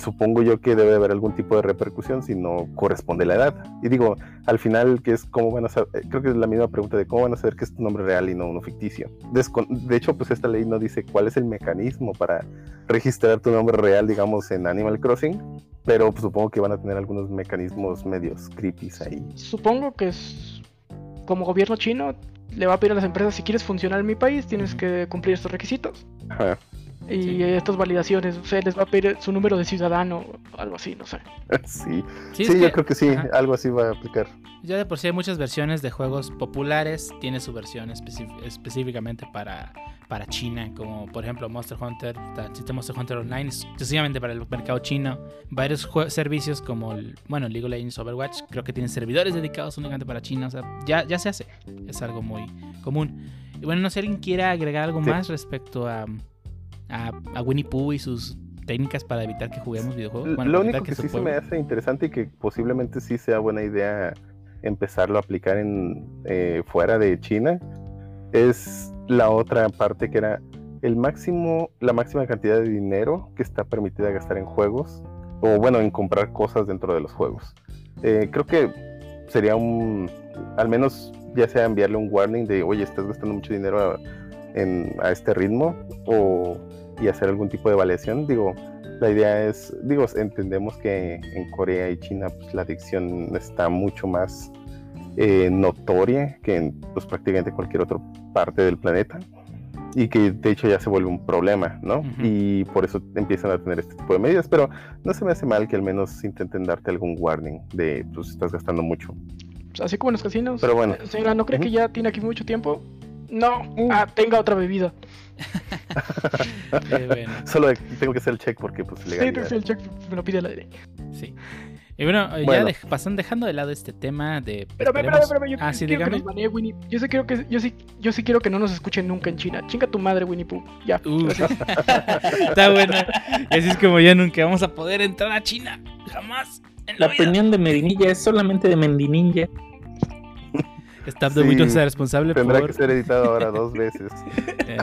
Supongo yo que debe haber algún tipo de repercusión si no corresponde la edad. Y digo, al final, que es cómo van a saber, eh, creo que es la misma pregunta de cómo van a saber que es tu nombre real y no uno ficticio. Descon- de hecho, pues esta ley no dice cuál es el mecanismo para registrar tu nombre real, digamos, en Animal Crossing, pero pues, supongo que van a tener algunos mecanismos medios creepy ahí.
Supongo que es como gobierno chino le va a pedir a las empresas, si quieres funcionar en mi país, tienes que cumplir estos requisitos.
Ajá.
Y
Sí.
estas validaciones, o sea, les va a pedir su número de ciudadano o algo así, no sé.
Sí,
Sí,
yo
que-
creo que sí,
ajá.
algo así va a aplicar.
Ya de por sí hay muchas versiones de juegos populares. Tiene su versión específicamente para, para China, como por ejemplo Monster Hunter. Existe Monster Hunter Online exclusivamente para el mercado chino. Varios jue- servicios como el, bueno, League of Legends, Overwatch, creo que tienen servidores dedicados únicamente para China. O sea, ya, ya se hace. Es algo muy común. Y bueno, no sé si alguien quiera agregar algo
Sí.
más respecto a, a, a Winnie Pooh y sus técnicas para evitar que juguemos videojuegos. Bueno,
Lo único que sí se me hace interesante y que posiblemente sí sea buena idea empezarlo a aplicar en eh, fuera de China es la otra parte que era el máximo, la máxima cantidad de dinero que está permitida gastar en juegos o bueno, en comprar cosas dentro de los juegos. Eh, creo que sería un, al menos ya sea enviarle un warning de, oye, estás gastando mucho dinero a, en- a este ritmo o y hacer algún tipo de evaluación. Digo, la idea es, digo, entendemos que en Corea y China pues, la adicción está mucho más eh, notoria que en pues, prácticamente cualquier otra parte del planeta y que de hecho ya se vuelve un problema, ¿no? Y por eso empiezan a tener este tipo de medidas, pero no se me hace mal que al menos intenten darte algún warning de, pues estás gastando mucho.
Pues, así como en los casinos.
Pero bueno.
Eh, Señora, ¿no cree que ya tiene aquí mucho tiempo? No.
Mm.
Ah, tenga otra bebida.
Eh, bueno.
Solo tengo que hacer el check porque pues
Sí,
legalidad.
sí, el check me lo pide la ley.
Sí. Y bueno, eh, ya pasan dejando de lado este tema de.
Pero, pero, pero, pero, yo
ah, sí,
quiero que
dígame.
nos banee Winnie. Yo sí quiero que yo sí, yo sí quiero que no nos escuchen nunca en China. Chinga tu madre, Winnie Pooh. Ya.
Uh, está bueno. Y así es como ya nunca vamos a poder entrar a China. Jamás. En
La opinión de Medinilla es solamente de Mendininja.
Stop the
Sí,
Windows responsable
Tendrá
por.
que ser editado ahora dos veces.
Eh,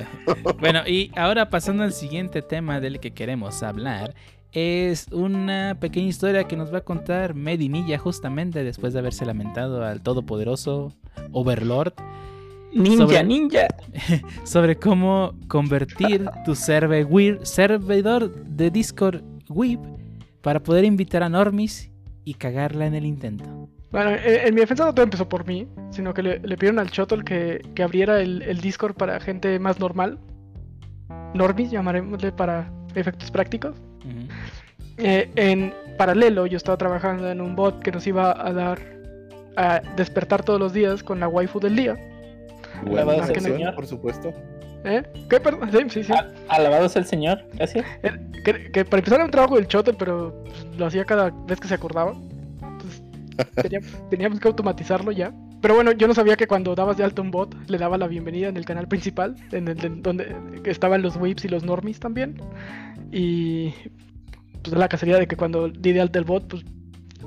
bueno, y ahora pasando al siguiente tema del que queremos hablar. Es una pequeña historia que nos va a contar Medinilla justamente después de haberse lamentado al todopoderoso Overlord
Ninja,
Sobre-
ninja.
sobre cómo convertir tu serve- servidor de Discord WIP para poder invitar a normies y cagarla en el intento.
Bueno, eh, en mi defensa no todo empezó por mí, sino que le, le pidieron al Chotol que, que abriera el, el Discord para gente más normal. Normis, llamaremosle para efectos prácticos. Eh, en paralelo, yo estaba trabajando en un bot que nos iba a dar a despertar todos los días con la waifu del día.
Alabado
sea el
Señor.
por supuesto.
¿Eh? ¿Qué? Perdón. Sí, sí, sí.
Alabado sea el Señor. Gracias.
Eh, Que, que para empezar era un trabajo del Chotol, pero lo hacía cada vez que se acordaba. Teníamos que automatizarlo ya. Pero bueno, yo no sabía que cuando dabas de alto un bot, le daba la bienvenida en el canal principal, en el en donde estaban los whips y los normies también. Y pues la cacería de que cuando di de alta el bot, pues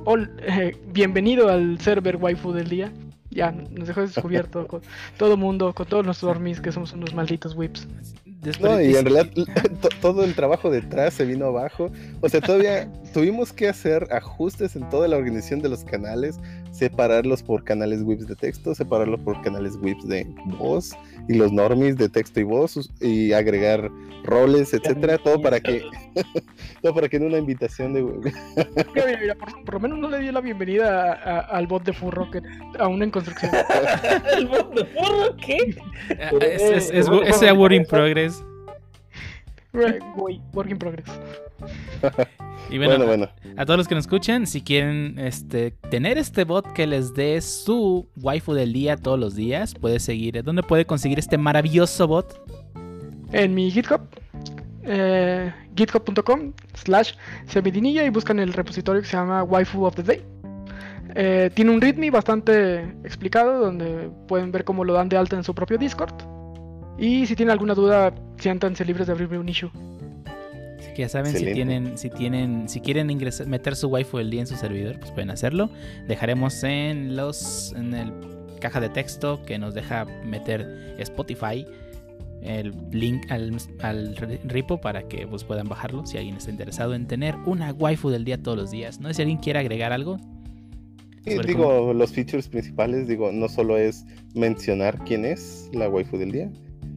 "Hol- eh, bienvenido al server waifu del día. Ya, nos dejó descubierto con todo mundo, con todos los normies que somos unos malditos whips.
No, y en realidad to- todo el trabajo detrás se vino abajo. O sea, todavía tuvimos que hacer ajustes en toda la organización de los canales, separarlos por canales WIPs de texto, separarlos por canales WIPs de voz y los normies de texto y voz y agregar roles, etcétera, todo para que todo para que en una invitación de
Mira, mira, mira, por, por lo menos no le dio la bienvenida a- a- al bot de Furro, que aún en construcción.
¿El bot de?
Ah, es, es, es, es a work in progress.
Work in progress.
Y bueno,
bueno, bueno.
a todos los que nos escuchan, si quieren este, tener este bot que les dé su waifu del día todos los días, puede seguir. ¿Dónde puede conseguir este maravilloso bot?
En mi GitHub, eh, github.com slash semidinilla y buscan el repositorio que se llama waifu of the day. Eh, tiene un readme bastante explicado donde pueden ver cómo lo dan de alta en su propio Discord. Y si tienen alguna duda, siéntanse libres de abrirme un issue.
Que ya saben, si tienen, si tienen, si quieren ingresar, meter su waifu del día en su servidor, pues pueden hacerlo. Dejaremos en los, en el caja de texto que nos deja meter Spotify el link al, al re- repo para que pues, puedan bajarlo si alguien está interesado en tener una waifu del día todos los días. No si alguien quiere agregar algo.
Sí, digo, los features principales, digo, no solo es mencionar quién es la waifu del día,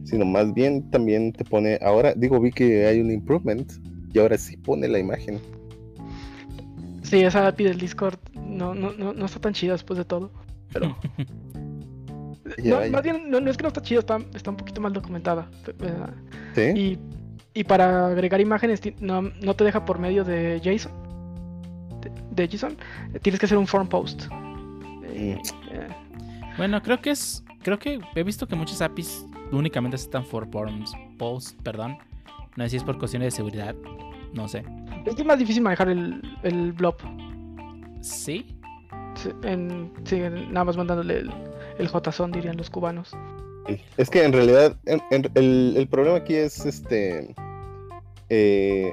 sino más bien también te pone, ahora, digo, vi que hay un improvement y ahora sí pone la imagen.
Sí, esa API del Discord no, no, no, no está tan chida después de todo. Pero
Ya,
No,
ya.
más bien, no, no es que no está chida, está, está un poquito mal documentada. ¿verdad?
¿Sí?
Y, y para agregar imágenes no, no te deja por medio de JSON. De, de JSON. Tienes que hacer un form post. Eh, eh,
Bueno, creo que es. Creo que he visto que muchas APIs únicamente aceptan for forms post, perdón. No sé si es por cuestiones de seguridad. No sé.
es que más difícil manejar el, el blob.
Sí.
Sí, en- sí, en- nada más mandándole el, el JSON, dirían los cubanos.
Sí. Es que en realidad en- en- el, el problema aquí es este. eh,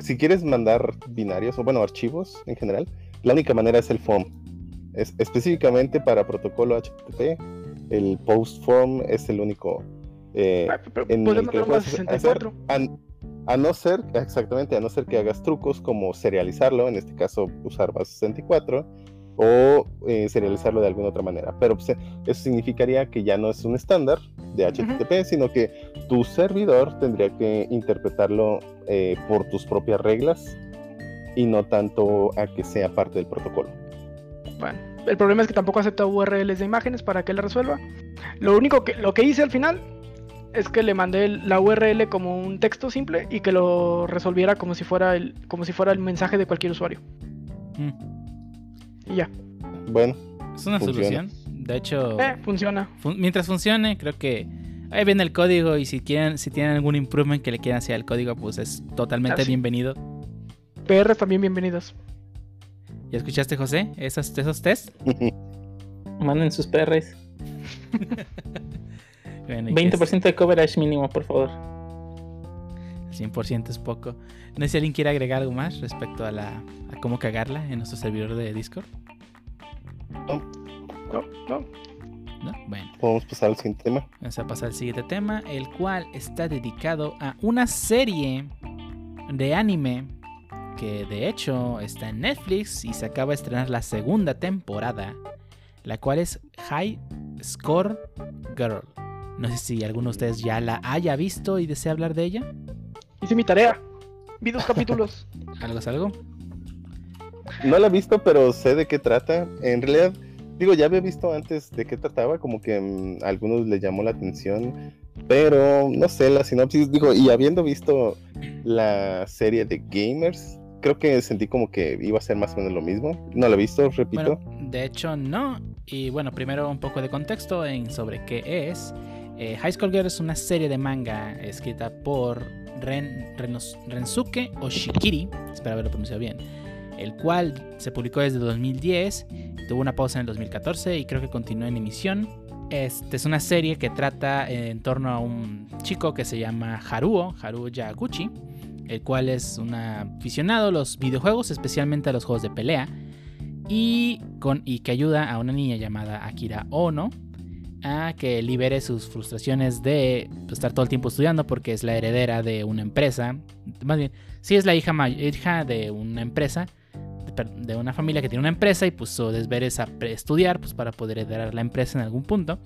si quieres mandar binarios o bueno, archivos en general, la única manera es el form. Es, específicamente para protocolo HTTP, el post form es el único. Eh,
Ah, pero
en el que lo
mandarlo a
puedes hacer,
64.
a, a no ser, exactamente, a no ser que hagas trucos como serializarlo, en este caso usar base 64, o eh, serializarlo de alguna otra manera. Pero pues, eso significaría que ya no es un estándar de HTTP, sino que tu servidor tendría que interpretarlo eh, por tus propias reglas y no tanto a que sea parte del protocolo.
Bueno, el problema es que tampoco acepta URLs de imágenes para que la resuelva. Lo único que lo que hice al final es que le mandé la URL como un texto simple y que lo resolviera como si fuera el como si fuera el mensaje de cualquier usuario.
Mm.
Y ya.
Bueno,
Es una
Funciona.
solución. De hecho,
Eh, funciona.
fun- mientras funcione, creo que ahí viene el código. Y si quieren, si tienen algún improvement que le quieran hacer al código, pues es totalmente bienvenido.
PR también bienvenidos.
¿Ya escuchaste, José? Esos, esos test.
Manden sus PRs.
Bueno, y que
20% de coverage mínimo, por favor.
es- 100% es poco. No sé si alguien quiere agregar algo más respecto a la a cómo cagarla en nuestro servidor de Discord.
No, no.
¿No? Bueno.
podemos pasar al siguiente tema.
Vamos a pasar al siguiente tema, el cual está dedicado a una serie de anime que de hecho está en Netflix y se acaba de estrenar la segunda temporada, la cual es High Score Girl. No sé si alguno de ustedes ya la haya visto y desea hablar de ella.
Hice mi tarea. Vi dos capítulos.
¿Algo es algo?
No la he visto, pero sé de qué trata. En realidad, digo, ya había visto antes de qué trataba, como que mm, a algunos les llamó la atención, pero no sé, la sinopsis, digo, y habiendo visto la serie de Gamers, creo que sentí como que iba a ser más o menos lo mismo. No la he visto, repito.
Bueno, de hecho no. Y bueno, primero un poco de contexto en sobre qué es. Eh, High School Girl es una serie de manga escrita por Ren, Rensuke Oshikiri, espero haberlo pronunciado bien, el cual se publicó desde 2010, tuvo una pausa en el 2014 y creo que continúa en emisión. Este es una serie que trata en torno a un chico que se llama Haruo, Haruo Yaguchi, el cual es un aficionado a los videojuegos, especialmente a los juegos de pelea, y, con, y que ayuda a una niña llamada Akira Ono que libere sus frustraciones de pues, estar todo el tiempo estudiando porque es la heredera de una empresa. Más bien, sí es la hija, hija de una empresa, de, una familia que tiene una empresa y pues su deber estudiar pues, para poder heredar la empresa en algún punto.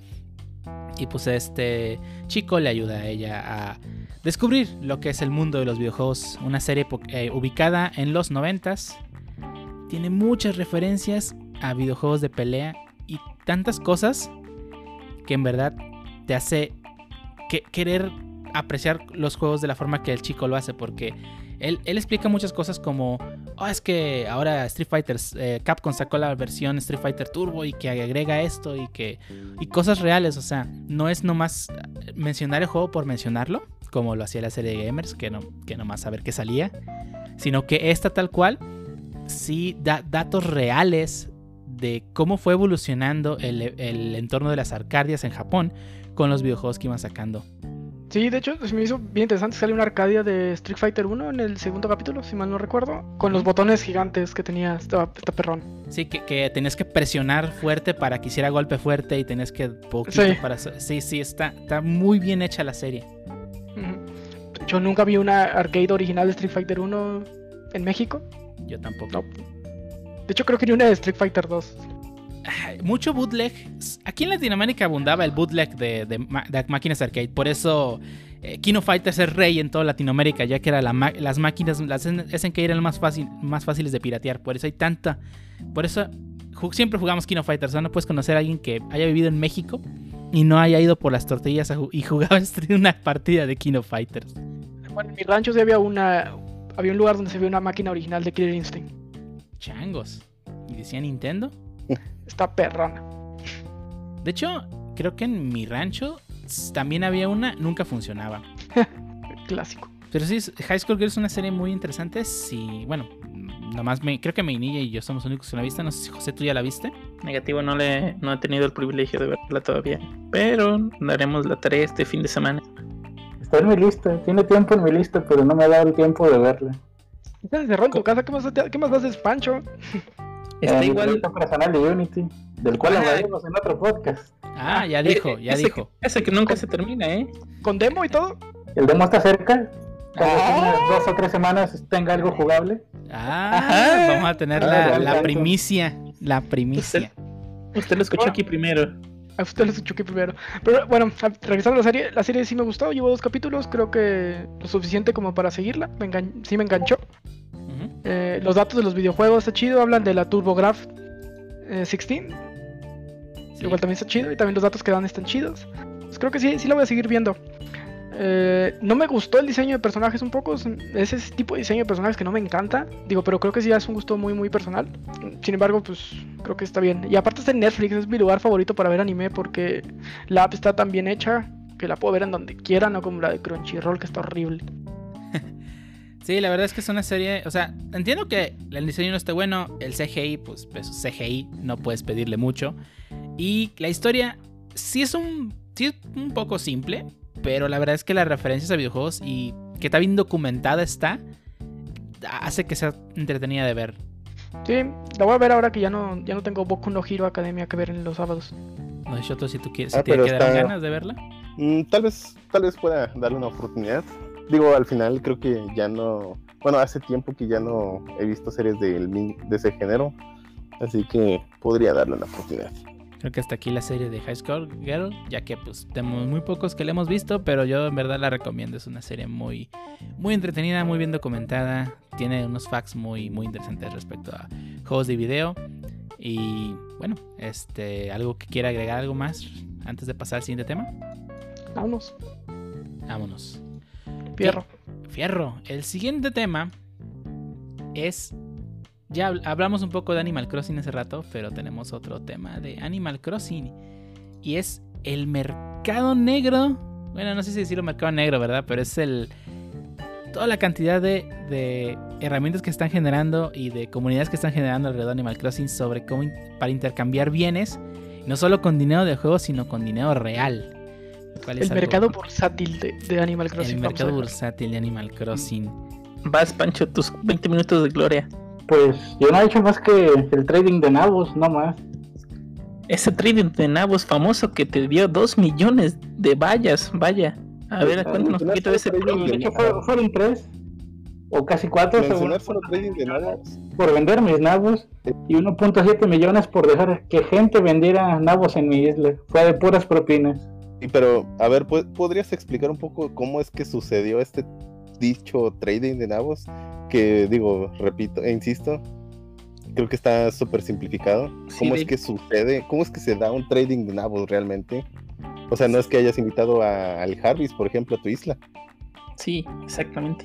Y pues este chico le ayuda a ella a descubrir lo que es el mundo de los videojuegos. Una serie eh, ubicada en los noventas. Tiene muchas referencias a videojuegos de pelea y tantas cosas que en verdad te hace que- querer apreciar los juegos de la forma que el chico lo hace. Porque él, él explica muchas cosas como, oh, es que ahora Street Fighter, eh, Capcom sacó la versión Street Fighter Turbo y que agrega esto y que... Y cosas reales, o sea, no es nomás mencionar el juego por mencionarlo, como lo hacía la serie de Gamers, que, no, que nomás saber qué salía, sino que esta tal cual sí da datos reales de cómo fue evolucionando el, el entorno de las arcadias en Japón con los videojuegos que iban sacando.
Sí, de hecho, me hizo bien interesante. Sale una Arcadia de Street Fighter 1 en el segundo capítulo, si mal no recuerdo. Con los botones gigantes que tenía esta perrón.
Sí, que, que tenías que presionar fuerte para que hiciera golpe fuerte y tenías que poquito
Sí.
para... Sí, sí, está, está muy bien hecha la serie.
Yo nunca vi una arcade original de Street Fighter 1 en México.
Yo tampoco.
No. De hecho, creo que ni una de Street Fighter 2.
Ay, Mucho bootleg. Aquí en Latinoamérica abundaba el bootleg de, de ma- de máquinas arcade. Por eso eh, Kino Fighters es rey en toda Latinoamérica, ya que era la las máquinas, las SNK eran más, fácil, más fáciles de piratear. Por eso hay tanta. Por eso ju- siempre jugamos Kino Fighters, ¿no? No puedes conocer a alguien que haya vivido en México y no haya ido por las tortillas ju- y jugaba una partida de Kino Fighters.
Bueno, en mi rancho sí había una. Había un lugar donde se veía una máquina original de Killer Instinct.
Changos. ¿Y decía Nintendo?
Está perrona.
De hecho, creo que en mi rancho también había una, nunca funcionaba.
Clásico.
Pero sí, High School Girl es una serie muy interesante. Sí, bueno, nomás me, creo que mi niña y yo somos los únicos que la viste. No sé si José, tú ya la viste.
Negativo, no le no he tenido el privilegio de verla todavía. Pero daremos la tarea este fin de semana.
Está en mi lista, tiene tiempo en mi lista, pero no me ha dado el tiempo de verla.
Estás encerrado en tu casa, ¿qué más, te- qué más haces, Pancho?
Está
En mi
igual.
personal de Unity, del cual
Ah.
hablaremos en otro podcast.
Ah, ya
Eh,
dijo, ya
ese
dijo.
Que, ese que nunca se termina, ¿eh?
¿Con demo y todo?
El demo está cerca. En
Ah.
unas dos o tres semanas tenga algo jugable.
Ah,
Ajá.
vamos a tener
Ah,
la,
ya
la
tanto.
primicia. La primicia.
Usted lo escuchó aquí primero.
A usted lo escuché primero. Pero bueno, regresando a la serie, la serie sí me gustó, llevo dos capítulos, creo que lo suficiente como para seguirla, me engan- sí me enganchó. Eh, los datos de los videojuegos está chido, hablan de la TurboGrafx eh, 16,
Sí.
igual también está chido, y también los datos que dan están chidos. Pues creo que sí, sí la voy a seguir viendo. Eh, no me gustó el diseño de personajes un poco, es ese tipo de diseño de personajes que no me encanta, digo, pero creo que sí es un gusto muy muy personal. Sin embargo, pues creo que está bien. Y aparte está en Netflix, es mi lugar favorito para ver anime porque la app está tan bien hecha que la puedo ver en donde quiera, no como la de Crunchyroll que está horrible.
Sí, la verdad es que es una serie. O sea, entiendo que el diseño no esté bueno. El CGI, pues, pues CGI, no puedes pedirle mucho. Y la historia sí es un. Sí es un poco simple. Pero la verdad es que las referencias a videojuegos y que está bien documentada está. Hace que sea entretenida de ver.
Sí, la voy a ver ahora que ya no, ya no tengo Boku no Hero Academia que ver en los sábados.
No sé, Shoto, si tú quieres,
Ah,
si te quedaron
está-
ganas de verla.
Mm, tal vez, tal vez pueda darle una oportunidad. Digo, al final creo que ya no. Bueno, hace tiempo que ya no he visto series de ese género. Así que podría darle una oportunidad.
Creo que hasta aquí la serie de High School Girl, ya que pues tenemos muy pocos que la hemos visto, pero yo en verdad la recomiendo. Es una serie muy, muy entretenida, muy bien documentada. Tiene unos facts muy, muy interesantes respecto a juegos de video. Y bueno, este, algo que quiera agregar algo más antes de pasar al siguiente tema.
Vámonos,
Vámonos.
Fierro.
Fierro. El siguiente tema es. Ya habl- hablamos un poco de Animal Crossing hace rato, pero tenemos otro tema de Animal Crossing. Y es el mercado negro. Bueno, no sé si decirlo mercado negro, ¿verdad? Pero es el. Toda la cantidad de, herramientas que están generando y de comunidades que están generando alrededor de Animal Crossing sobre cómo para intercambiar bienes. No solo con dinero de juego, sino con dinero real. Es
El
algo-
mercado bursátil de, de Animal Crossing.
el mercado bursátil de Animal Crossing.
Vas, Pancho, tus 20 minutos de gloria.
Pues yo no he hecho más que el trading de nabos, no más.
Ese trading de nabos famoso que te dio 2 millones de vallas, vaya. A ver,
Ah,
cuéntanos un poquito de ese
trading
De hecho, fue- fueron tres o casi cuatro según
trading de nabos.
por vender mis nabos y 1.7 millones por dejar que gente vendiera nabos en mi isla. Fue de puras propinas.
Y pero, a ver, ¿pu- ¿podrías explicar un poco cómo es que sucedió este dicho trading de nabos? Que digo, repito e insisto, creo que está súper simplificado.
Sí,
¿Cómo
de-
es que sucede? ¿Cómo es que se da un trading de nabos realmente? O sea, no es que hayas invitado a- al Jarvis, por ejemplo, a tu isla.
Sí, exactamente.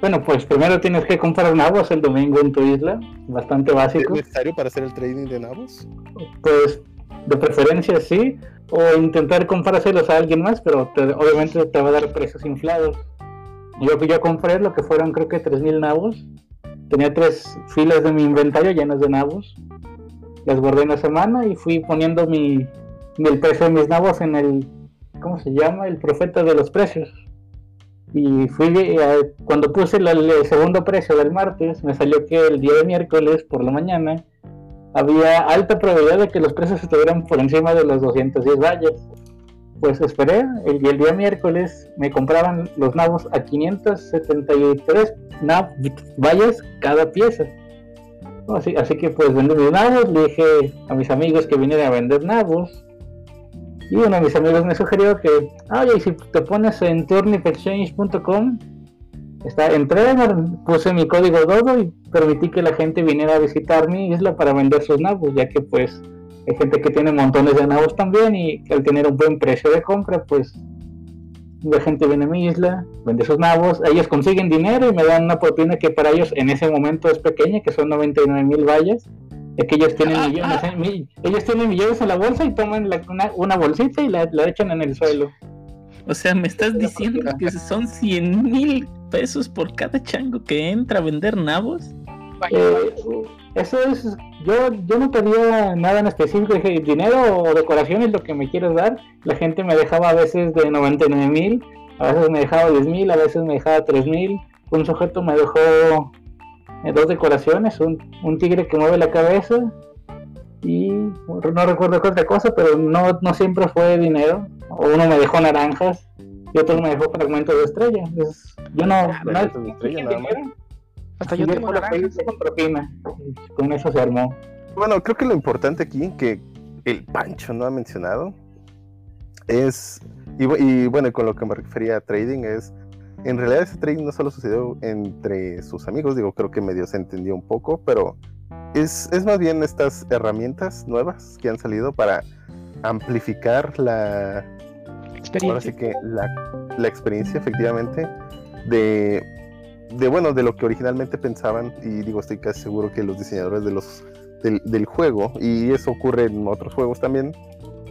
Bueno, pues primero tienes que comprar nabos el domingo en tu isla, bastante
¿Es
básico.
necesario para hacer el trading de nabos?
Pues de preferencia sí, o intentar comprárselos a alguien más, pero te- obviamente te va a dar precios inflados. Yo, yo compré lo que fueron creo que 3.000 nabos. Tenía tres filas de mi inventario llenas de nabos. Las guardé una semana y fui poniendo mi, el precio de mis nabos en el, ¿cómo se llama? El profeta de los precios. Y fui, eh, cuando puse el segundo precio del martes, me salió que el día de miércoles por la mañana había alta probabilidad de que los precios estuvieran por encima de los 210 vallas. Pues esperé, y el día miércoles me compraban los nabos a 573 nav- vallas cada pieza. Así, que pues vendí mis nabos, le dije a mis amigos que vinieran a vender nabos. Y uno de mis amigos me sugirió que, oye, y si te pones en turnipexchange.com, Está, entré, puse mi código Dodo y permití que la gente viniera a visitar mi isla para vender sus nabos, ya que pues hay gente que tiene montones de nabos también y al tener un buen precio de compra, pues la gente viene a mi isla, vende sus nabos, ellos consiguen dinero y me dan una propina que para ellos en ese momento es pequeña, que son 99 mil vallas, ya que ellos tienen millones, ¿eh? ellos tienen millones en la bolsa y toman una, bolsita y la, la echan en el suelo.
O sea, me estás diciendo que son 100 mil pesos por cada chango que entra a vender nabos.
Eh, eso es, yo, yo no pedía nada en específico, dije dinero o decoración es lo que me quieres dar. La gente me dejaba a veces de 99 mil, a veces me dejaba 10 mil, a veces me dejaba 3 mil. Un sujeto me dejó eh, dos decoraciones, un, un tigre que mueve la cabeza y no recuerdo qué otra cosa, pero no, no siempre fue dinero. Uno me dejó naranjas y otro me dejó fragmentos de estrella. yo no,
ah,
no, estrella, nada más. Hasta yo, tengo naranjas con propina. Con eso se armó.
Bueno, creo que lo importante aquí que el Pancho no ha mencionado es, y, y bueno, con lo que me refería a trading es, en realidad ese trading no solo sucedió entre sus amigos, digo, creo que medio se entendió un poco, pero es, es más bien estas herramientas nuevas que han salido para amplificar la experiencia. que la, la, experiencia efectivamente de, de, bueno, de lo que originalmente pensaban y digo, estoy casi seguro que los diseñadores de los, del, del juego, y eso ocurre en otros juegos también,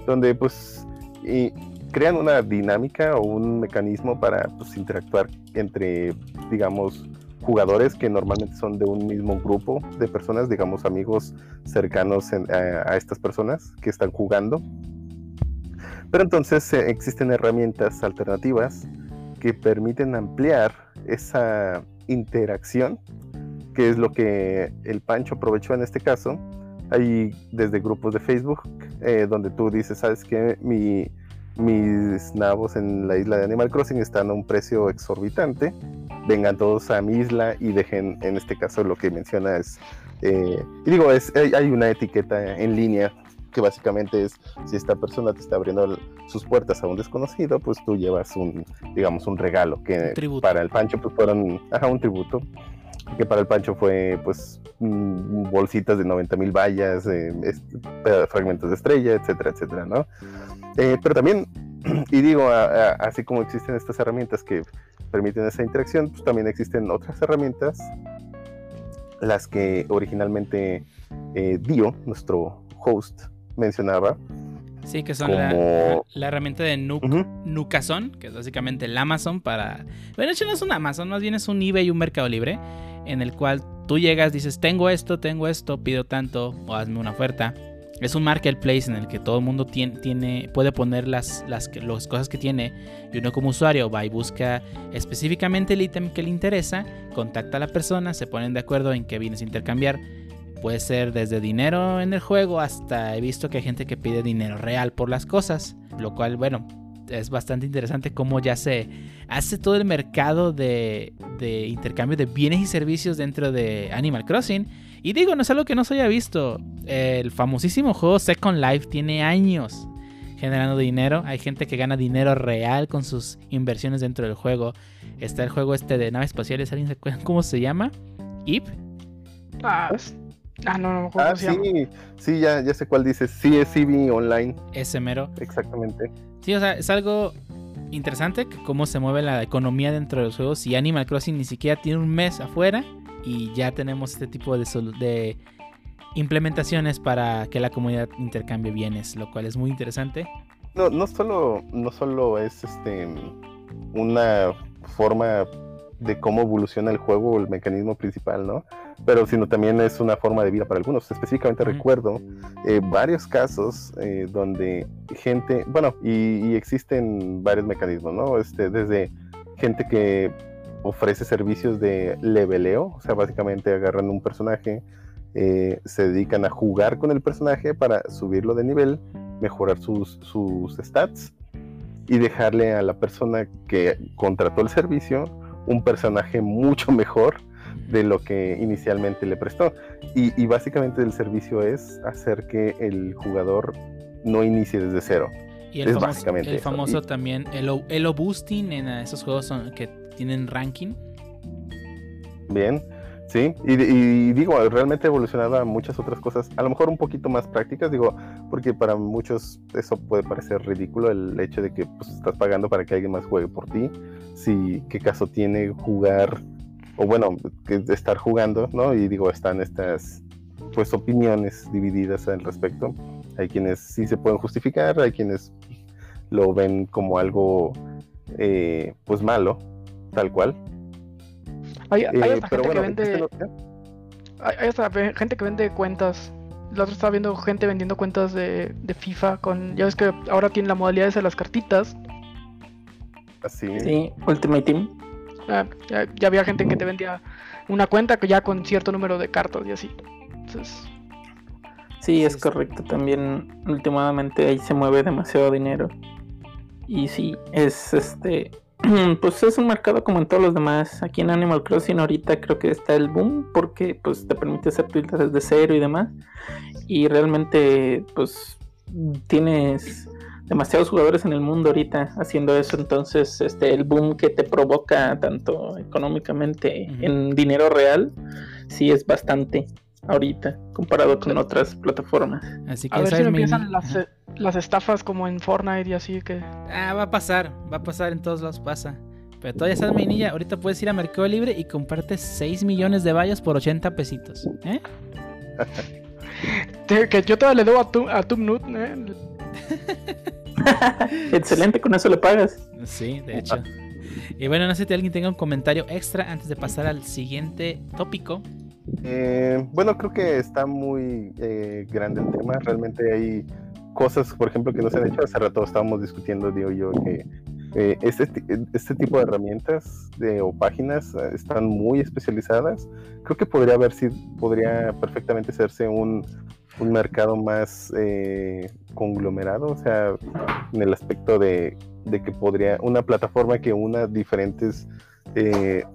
donde pues y crean una dinámica o un mecanismo para pues, interactuar entre, digamos, jugadores que normalmente son de un mismo grupo de personas, digamos amigos cercanos a, estas personas que están jugando. Pero entonces eh, existen herramientas alternativas que permiten ampliar esa interacción, que es lo que el Pancho aprovechó en este caso. Hay desde grupos de Facebook eh, donde tú dices, sabes que mi, mis nabos en la isla de Animal Crossing están a un precio exorbitante vengan todos a mi isla y dejen, en este caso lo que menciona es, eh, digo, hay una etiqueta en línea que básicamente es, si esta persona te está abriendo sus puertas a un desconocido, pues tú llevas un, digamos, un regalo, que para el Pancho pues fueron, ajá, un tributo, que para el Pancho fue pues mm, bolsitas de 90 mil vallas, eh, fragmentos de estrella, etcétera, etcétera, ¿no? Eh, pero también, y digo, así como existen estas herramientas que permiten esa interacción, pues también existen otras herramientas, las que originalmente eh, Dio, nuestro host, mencionaba.
Sí, que son la, herramienta de Nuk, que es básicamente el Amazon para... Bueno, de hecho no es un Amazon, más bien es un eBay y un Mercado Libre, en el cual tú llegas, dices, tengo esto, tengo esto, pido tanto, o hazme una oferta es un marketplace en el que todo el mundo tiene, puede poner las, las, cosas que tiene y uno como usuario va y busca específicamente el ítem que le interesa, contacta a la persona, se ponen de acuerdo en qué vienes a intercambiar. Puede ser desde dinero en el juego hasta he visto que hay gente que pide dinero real por las cosas, lo cual, bueno, es bastante interesante cómo ya se hace todo el mercado de, de intercambio de bienes y servicios dentro de Animal Crossing y digo, no es algo que no se haya visto. El famosísimo juego Second Life tiene años generando dinero. Hay gente que gana dinero real con sus inversiones dentro del juego. Está el juego este de naves espaciales. ¿Alguien se acuerda cómo se llama? ¿Ip?
Ah, ah no, no,
ah, sí, sí, ya, ya sé cuál dices. Sí, es CB Online.
Ese mero.
Exactamente.
Sí, o sea, es algo interesante cómo se mueve la economía dentro de los juegos. Y Animal Crossing ni siquiera tiene un mes afuera y ya tenemos este tipo de, de implementaciones para que la comunidad intercambie bienes, lo cual es muy interesante.
No, no solo, no solo es este una forma de cómo evoluciona el juego o el mecanismo principal, ¿no? Pero sino también es una forma de vida para algunos. Específicamente recuerdo eh, varios casos eh, donde gente, bueno, y, y, existen varios mecanismos, ¿no? Este, desde gente que ofrece servicios de leveleo, o sea, básicamente agarran un personaje, eh, se dedican a jugar con el personaje para subirlo de nivel, mejorar sus, sus stats y dejarle a la persona que contrató el servicio un personaje mucho mejor de lo que inicialmente le prestó. Y, básicamente el servicio es hacer que el jugador no inicie desde cero.
Y el famoso, el famoso también, el, el boosting en esos juegos son, que tienen ranking.
Bien, sí, y, digo, realmente ha evolucionado a muchas otras cosas, a lo mejor un poquito más prácticas, digo, porque para muchos eso puede parecer ridículo el hecho de que pues, estás pagando para que alguien más juegue por ti, si qué caso tiene jugar, o bueno, que estar jugando, ¿no? Y digo, están estas pues opiniones divididas al respecto. Hay quienes sí se pueden justificar, hay quienes lo ven como algo eh, pues malo, tal cual.
Hay, hay
Eh,
hasta
pero
gente
bueno,
que vende. Hay, hay hasta gente que vende cuentas. La otra estaba viendo gente vendiendo cuentas de, de FIFA con. Ya ves que ahora tienen la modalidad esa de las cartitas.
así.
Sí, Ultimate Team.
Ah, ya, ya había gente que te vendía una cuenta que ya con cierto número de cartas y así. Entonces,
Sí, es correcto. También últimamente ahí se mueve demasiado dinero. Y sí, es este. Pues es un mercado como en todos los demás. Aquí en Animal Crossing ahorita creo que está el boom porque pues te permite hacer tu isla desde cero y demás. Y realmente pues tienes demasiados jugadores en el mundo ahorita haciendo eso. Entonces este el boom que te provoca tanto económicamente en dinero real sí es bastante ahorita comparado con otras plataformas.
Así que
a
ya
ver si no empiezan las, eh, las estafas como en Fortnite y así que.
Ah, va a pasar, va a pasar en todos lados, pasa. Pero todavía sabes, mi niña, ahorita puedes ir a Mercado Libre y comprarte 6 millones de vallas por 80 pesitos. ¿Eh?
Que yo todavía le debo a, tu, a Tumnut, ¿eh?
Excelente, con eso le pagas.
Sí, de hecho. Y bueno, no sé si alguien tenga un comentario extra antes de pasar al siguiente tópico.
Eh, bueno, creo que está muy eh, grande el tema. Realmente hay cosas, por ejemplo, que no se han hecho. Hace rato estábamos discutiendo, digo yo, que eh, este, este tipo de herramientas de, o páginas eh, están muy especializadas. Creo que podría haber sido, podría perfectamente hacerse un, mercado más eh, conglomerado, o sea, en el aspecto de, de que podría, una plataforma que una diferentes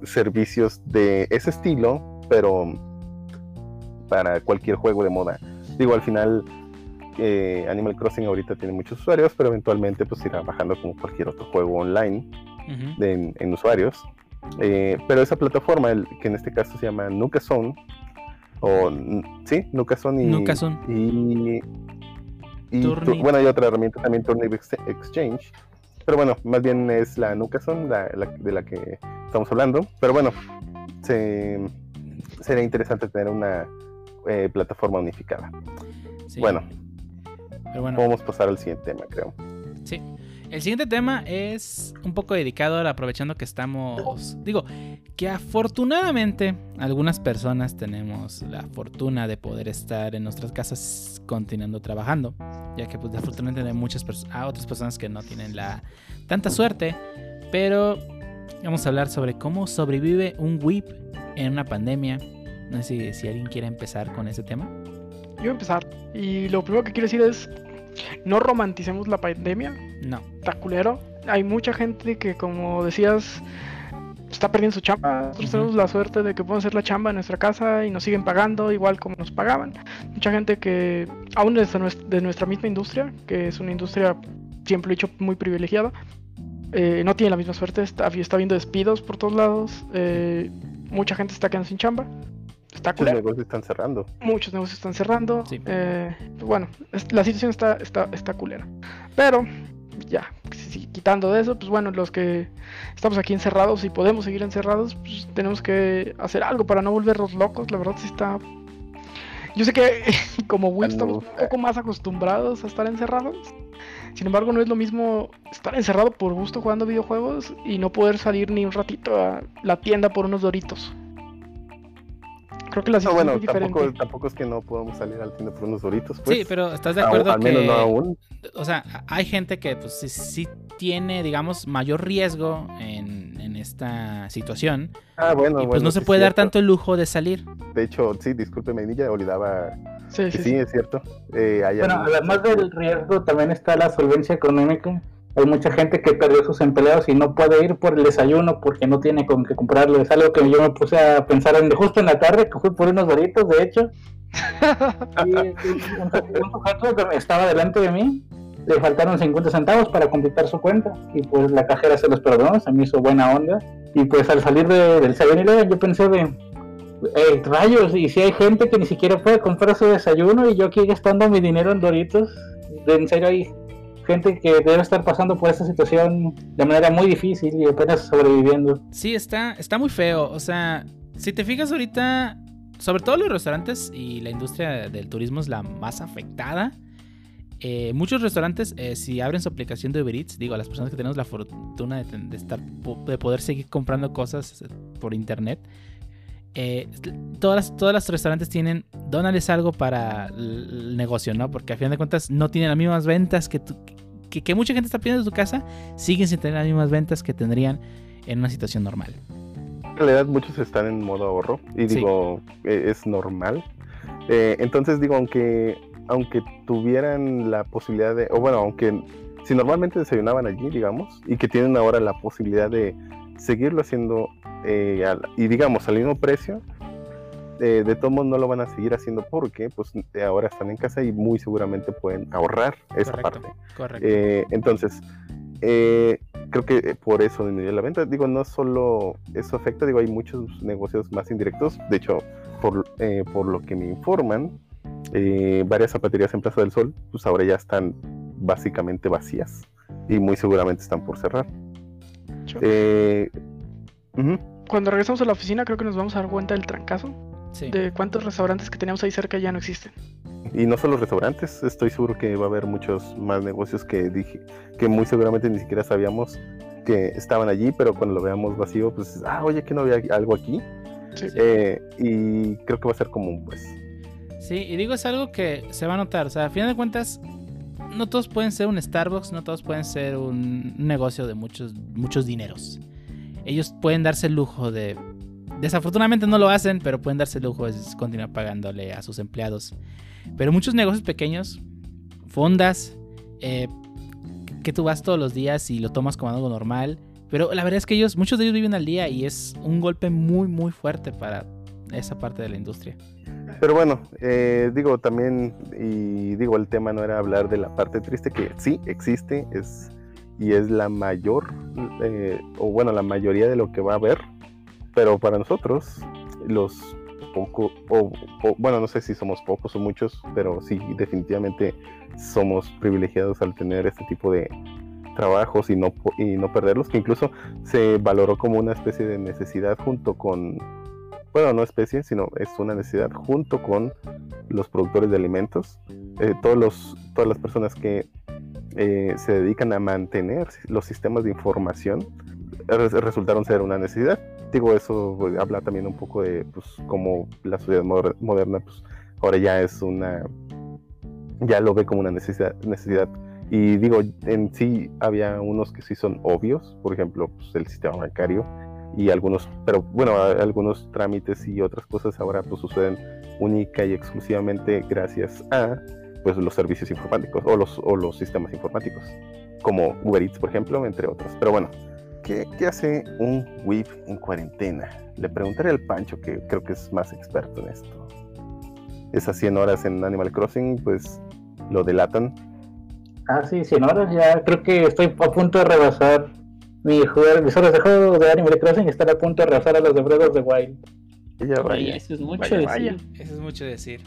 servicios de ese estilo, pero para cualquier juego de moda. Digo, al final eh, Animal Crossing ahorita tiene muchos usuarios, pero eventualmente pues irá bajando como cualquier otro juego online de- en, en usuarios. Eh, pero esa plataforma, el- que en este caso se llama Nukazone, o sí, Nukazone y,
Nukazone.
y, y tu- bueno, hay otra herramienta también, Turnip Ex- Exchange. Pero bueno, más bien es la Nukazone la, la- de la que estamos hablando. Pero bueno, se- sería interesante tener una eh, plataforma unificada.
Sí.
Bueno,
Pero bueno,
podemos pasar al siguiente tema, creo.
sí. El siguiente tema es un poco dedicado a aprovechando que estamos. Digo, que afortunadamente algunas personas tenemos la fortuna de poder estar en nuestras casas continuando trabajando. Ya que, pues, desafortunadamente hay muchas pers- a otras personas que no tienen la tanta suerte. Pero vamos a hablar sobre cómo sobrevive un whip en una pandemia. No sé si, si alguien quiere empezar con ese tema.
Yo voy a empezar. Y lo primero que quiero decir es: no romanticemos la pandemia.
No.
Está culero. Hay mucha gente que, como decías, está perdiendo su chamba. Nosotros tenemos la suerte de que podemos hacer la chamba en nuestra casa y nos siguen pagando igual como nos pagaban. Mucha gente que, aún de nuestra misma industria, que es una industria, siempre he dicho, muy privilegiada, eh, no tiene la misma suerte. Está, está viendo despidos por todos lados. eh, mucha gente está quedando sin chamba. Está
Muchos negocios están cerrando.
muchos negocios están cerrando.
Sí.
eh, bueno, la situación está, está, está culera. Pero, ya, si- quitando de eso, pues bueno, los que estamos aquí encerrados y podemos seguir encerrados, pues tenemos que hacer algo para no volvernos locos. La verdad sí está... Yo sé que como Wii estamos un poco más acostumbrados a estar encerrados. Sin embargo, no es lo mismo estar encerrado por gusto jugando videojuegos y no poder salir ni un ratito a la tienda por unos doritos. Creo que la
No, bueno,
es muy diferente.
tampoco, tampoco es que no podamos salir al cine por unos doritos, pues.
sí, pero ¿estás de acuerdo
al
que...
menos no aún.
o sea, hay gente que pues sí, sí tiene, digamos, mayor riesgo en, en esta situación
Ah, bueno,
y pues
bueno,
no se puede dar tanto el lujo de salir.
De hecho, sí, discúlpeme, Niña, olvidaba
Sí,
que
sí,
sí,
sí.
es cierto. Eh, hay
Bueno, además del riesgo también está la solvencia económica. Hay mucha gente que perdió sus empleados y no puede ir por el desayuno porque no tiene con qué comprarlo. Es algo que yo me puse a pensar en, justo en la tarde, que fui por unos doritos, de hecho. Y un, sujeto que estaba delante de mí, le faltaron 50 centavos para completar su cuenta. Y pues la cajera se los perdonó, se me hizo buena onda. Y pues al salir de, del 7-Eleven yo pensé de, eh, rayos, y si hay gente que ni siquiera puede comprar su desayuno y yo aquí gastando mi dinero en Doritos, de, en serio hay gente que debe estar pasando por esta situación de manera muy difícil y apenas sobreviviendo.
Sí, está, está muy feo. O sea, si te fijas ahorita, sobre todo los restaurantes y la industria del turismo es la más afectada. Eh, muchos restaurantes, eh, si abren su aplicación de Uber Eats, digo, a las personas que tenemos la fortuna de, estar, de poder seguir comprando cosas eh, por internet, eh, todas, las, todas las restaurantes tienen, dónales algo para el negocio, ¿no? Porque a fin de cuentas no tienen las mismas ventas que, que, que, mucha gente está pidiendo en su casa, siguen sin tener las mismas ventas que tendrían en una situación normal.
En realidad muchos están en modo ahorro y digo, sí. es normal. Eh, entonces digo, aunque, aunque tuvieran la posibilidad de, o bueno, aunque si normalmente desayunaban allí, digamos, y que tienen ahora la posibilidad de seguirlo haciendo eh, al, y digamos al mismo precio, eh, de todos modos no lo van a seguir haciendo porque pues ahora están en casa y muy seguramente pueden ahorrar esa
correcto,
parte.
Correcto.
Eh, entonces, eh, creo que por eso disminuyó la venta. Digo, no solo eso afecta, digo, hay muchos negocios más indirectos. De hecho, por, eh, por lo que me informan, varias zapaterías en Plaza del Sol, pues ahora ya están básicamente vacías y muy seguramente están por cerrar. Eh, uh -huh.
Cuando regresamos a la oficina creo que nos vamos a dar cuenta del trancazo. Sí. De cuántos restaurantes que teníamos ahí cerca ya no existen.
Y no solo restaurantes, estoy seguro que va a haber muchos más negocios que dije que muy seguramente ni siquiera sabíamos que estaban allí, pero cuando lo veamos vacío, pues, ah, oye, que no había algo aquí. Sí. Eh, y creo que va a ser común, pues.
Sí, y digo, es algo que se va a notar. O sea, a final de cuentas, no todos pueden ser un Starbucks, no todos pueden ser un negocio de muchos, muchos dineros. Ellos pueden darse el lujo de. Desafortunadamente no lo hacen, pero pueden darse el lujo de continuar pagándole a sus empleados. Pero muchos negocios pequeños, fondas, eh, que tú vas todos los días y lo tomas como algo normal. Pero la verdad es que ellos, muchos de ellos viven al día y es un golpe muy, muy fuerte para esa parte de la industria.
Pero bueno, eh, digo también, y digo, el tema no era hablar de la parte triste, que sí existe, es y es la mayor, eh, o bueno, la mayoría de lo que va a haber, pero para nosotros, los poco, o, o, bueno, no sé si somos pocos o muchos, pero sí, definitivamente somos privilegiados al tener este tipo de trabajos y no, y no perderlos, que incluso se valoró como una especie de necesidad junto con bueno, no especie, sino es una necesidad junto con los productores de alimentos, eh, todos los, todas las personas que eh, se dedican a mantener los sistemas de información res resultaron ser una necesidad. Digo, eso pues, habla también un poco de pues, cómo la sociedad moder moderna pues, ahora ya es una, ya lo ve como una necesidad, necesidad. Y digo, en sí había unos que sí son obvios, por ejemplo, pues, el sistema bancario, y algunos, pero bueno, algunos trámites y otras cosas ahora pues suceden única y exclusivamente gracias a pues los servicios informáticos o los, o los sistemas informáticos, como Uber Eats, por ejemplo, entre otros. Pero bueno, ¿qué, qué hace un WIP en cuarentena? Le preguntaré al Pancho, que creo que es más experto en esto. Esas 100 horas en Animal Crossing, pues lo delatan.
Ah, sí, 100 horas ya. Creo que estoy a punto de rebasar mi jugar, mis horas de juego de Animal Crossing están a punto de rebasar a los de Breath of the Wild.
Vaya. Eso es mucho vaya, decir.
Vaya. Eso es mucho decir.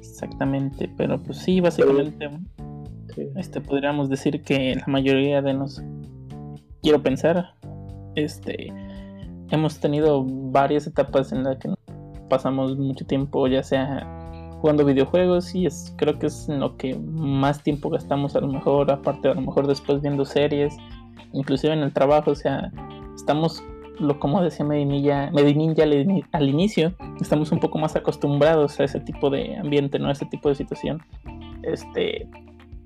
Exactamente, pero pues sí, básicamente sí. este podríamos decir que la mayoría de nos quiero pensar este hemos tenido varias etapas en las que pasamos mucho tiempo ya sea jugando videojuegos y es creo que es en lo que más tiempo gastamos a lo mejor aparte a lo mejor después viendo series inclusive en el trabajo, o sea, estamos, lo como decía Medinilla, Medinilla al inicio, estamos un poco más acostumbrados a ese tipo de ambiente, ¿no? A ese tipo de situación. Este,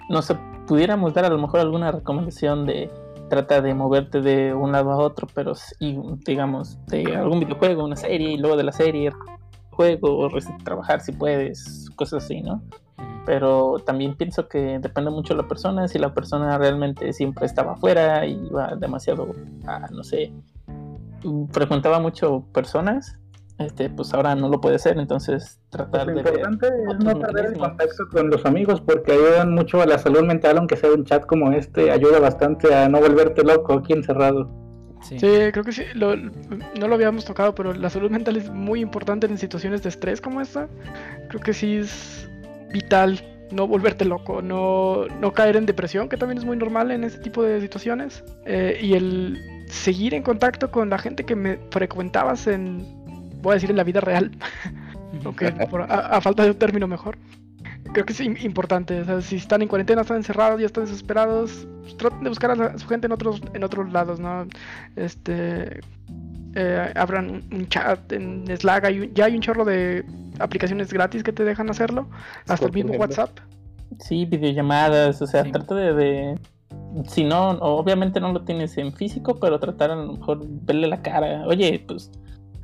no sé, pudiéramos dar a lo mejor alguna recomendación de trata de moverte de un lado a otro, pero y, digamos, de algún videojuego, una serie, y luego de la serie, juego, o trabajar si puedes, cosas así, ¿no? Pero también pienso que depende mucho de la persona, si la persona realmente siempre estaba afuera y iba demasiado, a, no sé, frecuentaba mucho personas, este, pues ahora no lo puede hacer, entonces tratar
pues
lo
de... Lo importante es no perder el contacto con los amigos porque ayudan mucho a la salud mental, aunque sea un chat como este, ayuda bastante a no volverte loco aquí encerrado.
Sí.
Sí, creo que sí. lo- no lo habíamos tocado, pero la salud mental es muy importante en situaciones de estrés como esta. Creo que sí es vital no volverte loco, no, no caer en depresión, que también es muy normal en este tipo de situaciones. eh, y el seguir en contacto con la gente que me frecuentabas en, voy a decir, en la vida real, aunque a, falta de un término mejor. Creo que es im- importante. Si están en cuarentena, están encerrados, ya están desesperados, pues, traten de buscar a, su gente en otros, en otros lados, ¿no? Este. eh, abran un chat en Slack. hay un- ya hay un chorro de aplicaciones gratis que te dejan hacerlo. Hasta el mismo
ejemplo.
WhatsApp.
Sí, videollamadas, o sea,
Sí.
trata de, de- Si no, obviamente no lo tienes en físico, pero tratar a lo mejor verle la cara. Oye, pues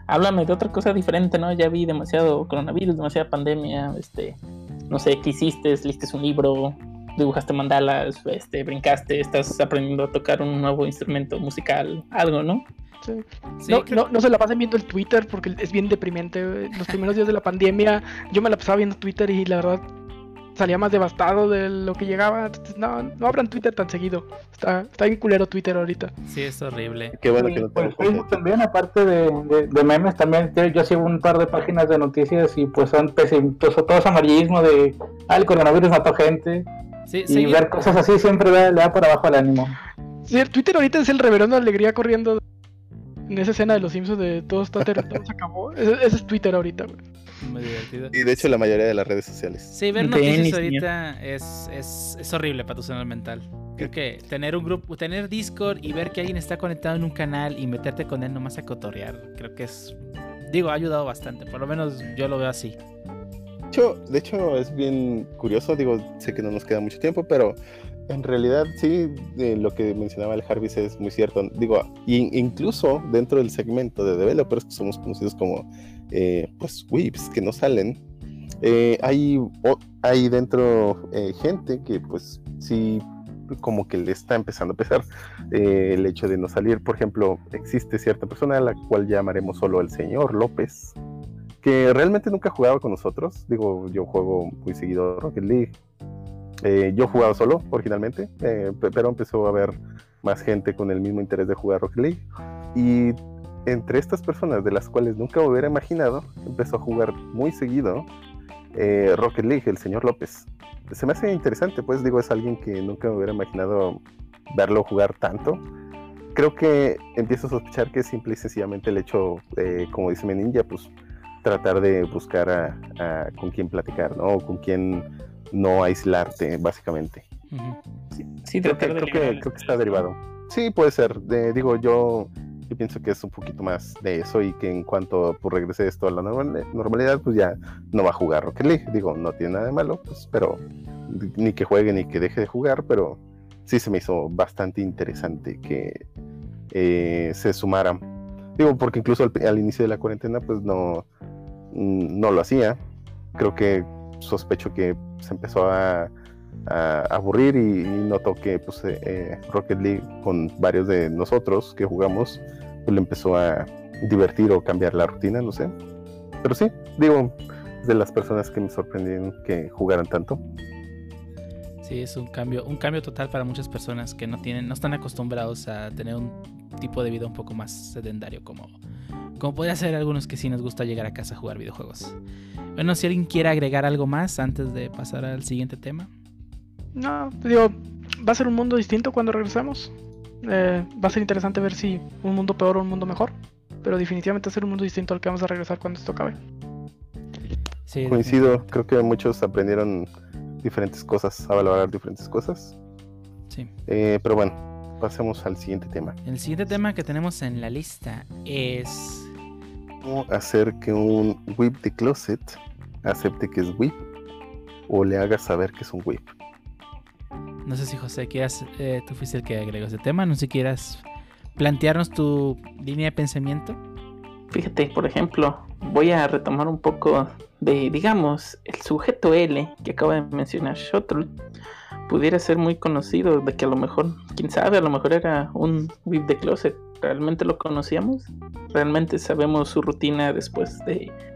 háblame de otra cosa diferente, ¿no? Ya vi demasiado coronavirus, demasiada pandemia, este, no sé, ¿qué hiciste? ¿Leíste un libro? ¿Dibujaste mandalas? Este, ¿Brincaste? ¿Estás aprendiendo a tocar un nuevo instrumento musical? Algo, ¿no?
Sí.
Sí,
no, no, no se la pasen viendo el Twitter porque es bien deprimente. Los primeros días de la pandemia yo me la pasaba viendo Twitter y la verdad salía más devastado de lo que llegaba. Entonces, no, no abran Twitter tan seguido. Está, está bien culero Twitter ahorita.
Sí, es horrible.
Qué bueno que tenemos
Facebook también, aparte de, de- de memes, también yo, sigo un par de páginas de noticias y pues son pues, todo es amarillismo de, ah, el coronavirus mató gente.
Sí,
Y
seguir-
ver cosas así siempre da- le da por abajo el ánimo.
Sí, el Twitter ahorita es el reverendo alegría corriendo en esa escena de los Simpsons de todo está todo se acabó. Ese, ese es Twitter ahorita, güey.
Muy divertido.
Y de hecho la mayoría de las redes sociales.
Sí, ver noticias ahorita es, es, es horrible para tu salud mental. Creo que tener un grupo, tener Discord y ver que alguien está conectado en un canal y meterte con él nomás a cotorrear, creo que es, digo, ha ayudado bastante. Por lo menos yo lo veo así.
De hecho, de hecho, es bien curioso, digo, sé que no nos queda mucho tiempo, pero en realidad sí, lo que mencionaba el Jarvis es muy cierto. Digo, incluso dentro del segmento de developers que somos conocidos como, eh, pues, whips que no salen, eh, hay, hay dentro eh, gente que pues sí como que le está empezando a pesar el hecho de no salir. Por ejemplo, existe cierta persona a la cual llamaremos solo el señor López, que realmente nunca jugaba con nosotros. Digo, yo juego muy seguido Rocket League. Eh, yo jugaba solo originalmente, eh, pe- pero empezó a haber más gente con el mismo interés de jugar Rocket League. Y entre estas personas, de las cuales nunca hubiera imaginado, empezó a jugar muy seguido eh, Rocket League, el señor López. Se me hace interesante, pues digo, es alguien que nunca me hubiera imaginado verlo jugar tanto. Creo que empiezo a sospechar que es simple y sencillamente el hecho, eh, como dice Meninja, pues tratar de buscar a, a con quién platicar, ¿no? O con quién no aislarte, básicamente.
Sí,
Creo que, creo que, creo está derivado. Sí, puede ser. De- digo, yo, yo pienso que es un poquito más de eso y que en cuanto pues, regrese esto a la normal- normalidad, pues ya no va a jugar Rocket League. Digo, no tiene nada de malo, pues, pero ni que juegue ni que deje de jugar, pero sí se me hizo bastante interesante que eh, se sumaran. Digo, porque incluso al, al inicio de la cuarentena, pues no, mm, no lo hacía. Creo que sospecho que se empezó a, aburrir y, y notó que pues, eh, eh, Rocket League con varios de nosotros que jugamos pues, le empezó a divertir o cambiar la rutina, no sé. Pero sí, digo, de las personas que me sorprendieron que jugaran tanto.
Sí, es un cambio, un cambio total para muchas personas que no tienen, no están acostumbrados a tener un tipo de vida un poco más sedentario como, como podría ser algunos que sí nos gusta llegar a casa a jugar videojuegos. Bueno, si alguien quiere agregar algo más antes de pasar al siguiente tema.
No, te digo, va a ser un mundo distinto cuando regresemos. Eh, va a ser interesante ver si un mundo peor o un mundo mejor. Pero definitivamente va a ser un mundo distinto al que vamos a regresar cuando esto acabe.
Sí,
Coincido, creo que muchos aprendieron diferentes cosas, a valorar diferentes cosas.
Sí.
Eh, pero bueno, pasemos al siguiente tema.
El siguiente tema que tenemos en la lista es
¿Cómo hacer que un whip de closet acepte que es whip o le haga saber que es un whip?
No sé si José quieras, eh, tú fuiste el que agregó ese tema, no sé si quieras plantearnos tu línea de pensamiento.
Fíjate, por ejemplo, voy a retomar un poco de, digamos, el sujeto L que acaba de mencionar Shuttle pudiera ser muy conocido, de que a lo mejor, quién sabe, a lo mejor era un whip de closet. ¿Realmente lo conocíamos? ¿Realmente sabemos su rutina después de, de,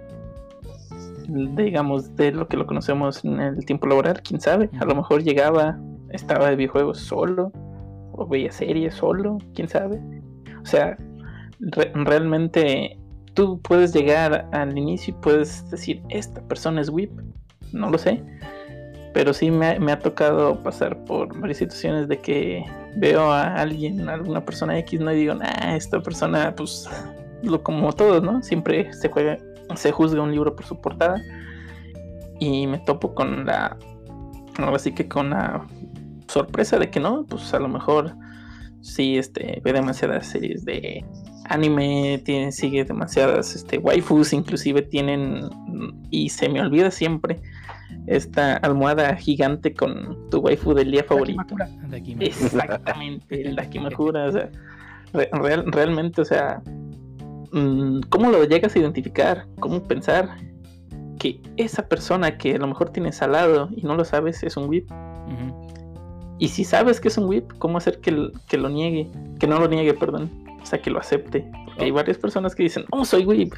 digamos, de lo que lo conocemos en el tiempo laboral? ¿Quién sabe? A lo mejor llegaba, estaba de videojuegos solo, o veía series solo, quién sabe. O sea, re- realmente tú puedes llegar al inicio y puedes decir, esta persona es whip. No lo sé. Pero sí me ha, me ha tocado pasar por varias situaciones de que veo a alguien, a alguna persona X, no y digo, nah, esta persona, pues, lo como todos, ¿no? Siempre se juega, se juzga un libro por su portada. Y me topo con la. Ahora sí que con la sorpresa de que no, pues a lo mejor sí este, ve demasiadas series de anime, tiene, sigue demasiadas este, waifus, inclusive tienen, y se me olvida siempre, esta almohada gigante con tu waifu del día favorito. Exactamente, el Dakimakura, o sea, re- real- realmente, o sea, ¿cómo lo llegas a identificar? ¿Cómo pensar que esa persona que a lo mejor tienes al lado y no lo sabes es un whip? Y si sabes que es un whip, ¿cómo hacer que, que lo niegue? Que no lo niegue, perdón. O sea, que lo acepte. Porque hay varias personas que dicen, oh, soy whip.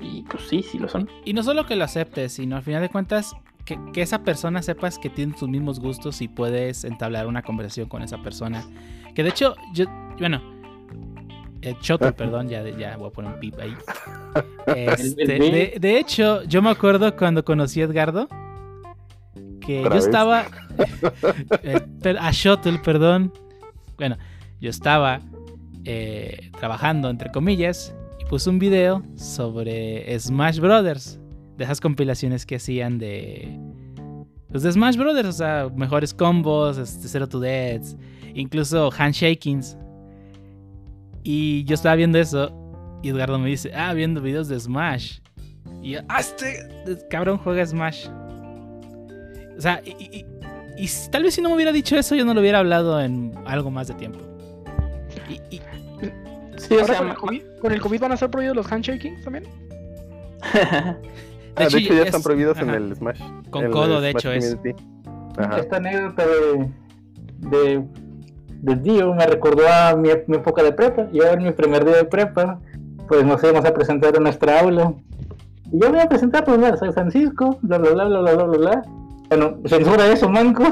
Y pues sí, sí lo son.
Y no solo que lo aceptes, sino al final de cuentas que, que esa persona sepas que tiene tus mismos gustos y puedes entablar una conversación con esa persona. Que de hecho, yo, bueno, el Choto, perdón, ya, ya voy a poner un pip ahí. Este, de, de hecho, yo me acuerdo cuando conocí a Edgardo que yo
vez.
estaba eh, a Shuttle, perdón. Bueno, yo estaba eh, trabajando entre comillas y puse un video sobre Smash Brothers, de esas compilaciones que hacían de pues de Smash Brothers, o sea, mejores combos, este, Zero to Deaths, incluso handshakings. Y yo estaba viendo eso y Edgardo me dice, "Ah, viendo videos de Smash." Y yo, "Ah, este cabrón juega Smash." O sea, y, y- y- y si- tal vez si no me hubiera dicho eso, yo no lo hubiera hablado en algo más de tiempo. Y, y-
Sí, o sea,
con, el COVID, ¿Con el COVID van a ser prohibidos los handshakings también?
Ah, de hecho, ya
es-
están prohibidos en el Smash.
Con codo, de
Smash
hecho, es.
Community.
Esta anécdota de, de, les digo, me recordó a mi, época de prepa. Yo en mi primer día de prepa, pues nos íbamos a presentar en nuestra aula. Y yo me iba a presentar, pues, a San Francisco, bla, bla, bla, bla, bla, bla, bla. Bueno, censura eso, manco.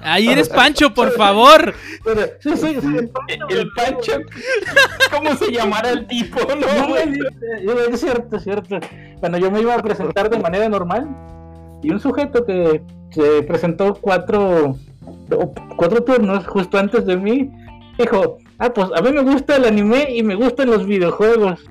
Ahí eres Pancho, por favor.
El, Pancho,
¿Cómo se llamara el tipo? No,
no es cierto, es cierto. Bueno, yo me iba a presentar de manera normal y un sujeto que presentó cuatro o cuatro turnos justo antes de mí dijo, ah, pues a mí me gusta el anime y me gustan los videojuegos.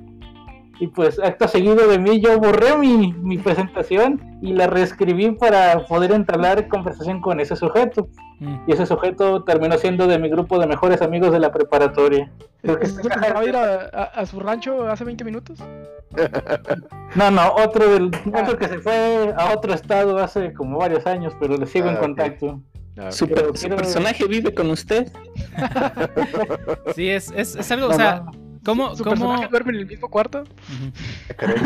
Y pues acto seguido de mí yo borré mi, mi presentación y la reescribí para poder entablar conversación con ese sujeto.
Mm.
Y ese sujeto terminó siendo de mi grupo de mejores amigos de la preparatoria. Creo que
¿Es que acaba de ir a, a- a su rancho hace 20 minutos?
No, no, otro del otro que se fue a otro estado hace como varios años, pero le sigo
Ah,
en
ok.
Su,
Pero
personaje vive con usted.
Sí, es, es, es algo, o sea,
no.
¿cómo,
¿Su
cómo-
personaje duerme en el mismo cuarto?
Caray.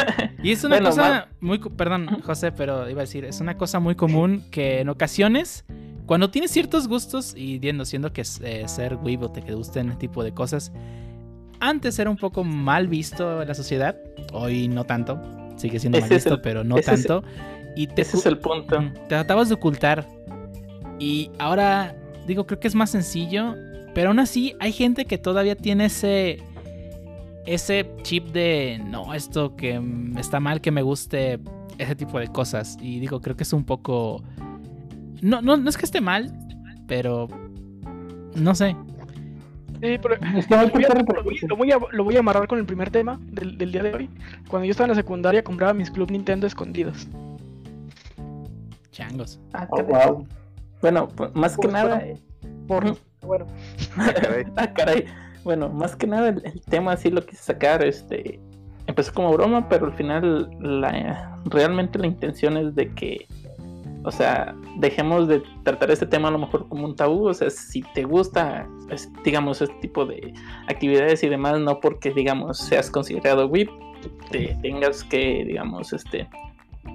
Y es una
Bueno,
cosa
ma-
muy... Perdón, José, pero iba a decir, es una cosa muy común que en ocasiones, cuando tienes ciertos gustos, y viendo, siendo que eh, ser weeb o te que gusten ese tipo de cosas, antes era un poco mal visto en la sociedad, hoy no tanto, sigue siendo mal
Ese
visto,
el-
pero no
ese es
tanto. Y te,
Ese es el punto.
Te tratabas de ocultar. Y ahora, digo, creo que es más sencillo. Pero aún así, hay gente que todavía tiene ese. Ese chip de. No, esto que está mal que me guste. Ese tipo de cosas. Y digo, creo que es un poco. No, no, no es que esté mal. Pero. No sé.
Sí, pero Voy a- lo, voy,
repetirse.
lo voy a, lo voy a amarrar con el primer tema del, del día de hoy. Cuando yo estaba en la secundaria compraba mis Club Nintendo escondidos.
Changos.
Ah,
Oh, wow.
Bueno, pues, más que
Pues,
nada.
Por,
Ujú.
bueno,
Ah, caray.
Ah, caray. Bueno, más que nada el, el tema sí lo quise sacar, este, empezó como broma, pero al final la, realmente la intención es de que, o sea, dejemos de tratar este tema a lo mejor como un tabú, o sea, si te gusta, es- digamos, este tipo de actividades y demás, no porque, digamos, seas considerado whip, te tengas que, digamos, este,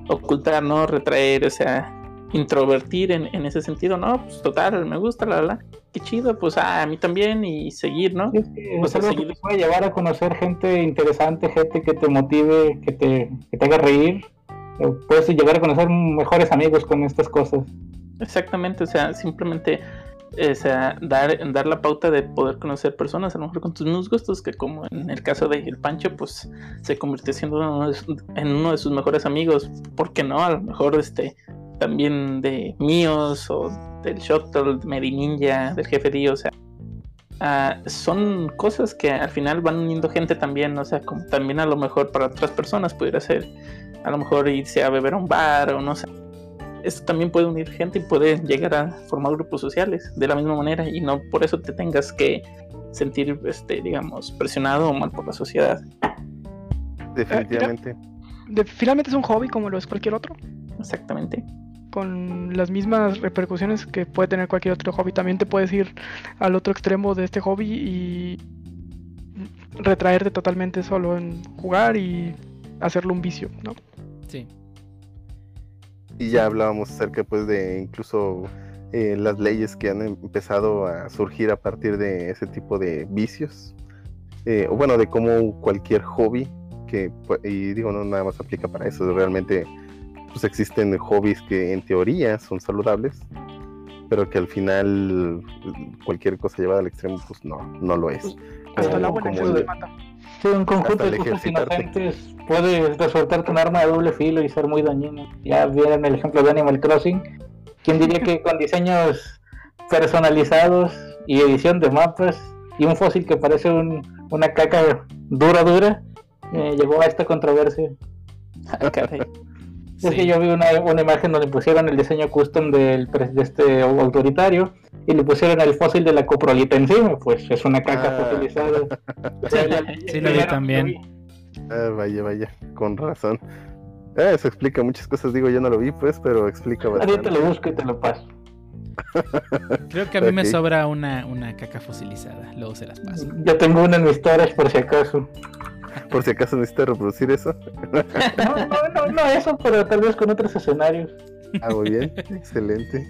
ocultar, ¿no? Retraer, o sea, introvertir en, en ese sentido, no, pues total, me gusta, la, la, qué chido, pues ah, a mí también y seguir, ¿no?
Sí, es que
Pues
es que
seguir-
te puede llevar a conocer gente interesante, gente que te motive, que te, que te haga reír. Eh, Puedes llegar a conocer mejores amigos con estas cosas.
Exactamente, o sea, simplemente o sea, dar, dar la pauta de poder conocer personas, a lo mejor con tus mismos gustos, que como en el caso de El Pancho, pues se convirtió siendo uno de, en uno de sus mejores amigos. ¿Por qué no? A lo mejor este también de míos o del Shuttle, de Medi Ninja, del jefe D, o sea, ah, son cosas que al final van uniendo gente también, o sea, como también a lo mejor para otras personas pudiera ser, a lo mejor irse a beber a un bar o no sé. Esto también puede unir gente y puede llegar a formar grupos sociales de la misma manera y no por eso te tengas que sentir, este, digamos, presionado o mal por la sociedad.
Definitivamente.
De- finalmente es un hobby como lo es cualquier otro,
Exactamente.
Con las mismas repercusiones que puede tener cualquier otro hobby. También te puedes ir al otro extremo de este hobby y retraerte totalmente solo en jugar y hacerlo un vicio, ¿no?
Sí.
Y ya hablábamos acerca pues de incluso eh, las leyes que han empezado a surgir a partir de ese tipo de vicios. Eh, o bueno, de cómo cualquier hobby, que, pu- y digo, no nada más aplica para eso, realmente pues existen hobbies que en teoría son saludables, pero que al final cualquier cosa llevada al extremo pues no, no lo es.
Hasta
Como-
agua en
como el-
mata.
Sí, un conjunto de cosas inocentes puede resultarte un arma de doble filo y ser muy dañino. Ya vieron el ejemplo de Animal Crossing. ¿Quién diría que con diseños personalizados y edición de mapas y un fósil que parece un- una caca dura, dura, eh, llegó a esta controversia?
Ay,
Es que yo vi una, una imagen donde pusieron el diseño custom del, de este autoritario y le pusieron el fósil de la coprolita encima, pues es una caca
Ah.
fosilizada.
Sí, lo vi también.
Ah, vaya, vaya, con razón. Ah, eso explica muchas cosas, digo, yo no lo vi pues, pero explica
Ahorita
bastante.
lo busco y te lo paso.
Creo que a mí me sobra una, una caca fosilizada. Luego se las paso.
Yo tengo una en mis storage por si acaso.
Por si acaso necesitas reproducir eso.
No, no, no, no eso, pero tal vez con otros escenarios.
Ah, muy bien, excelente.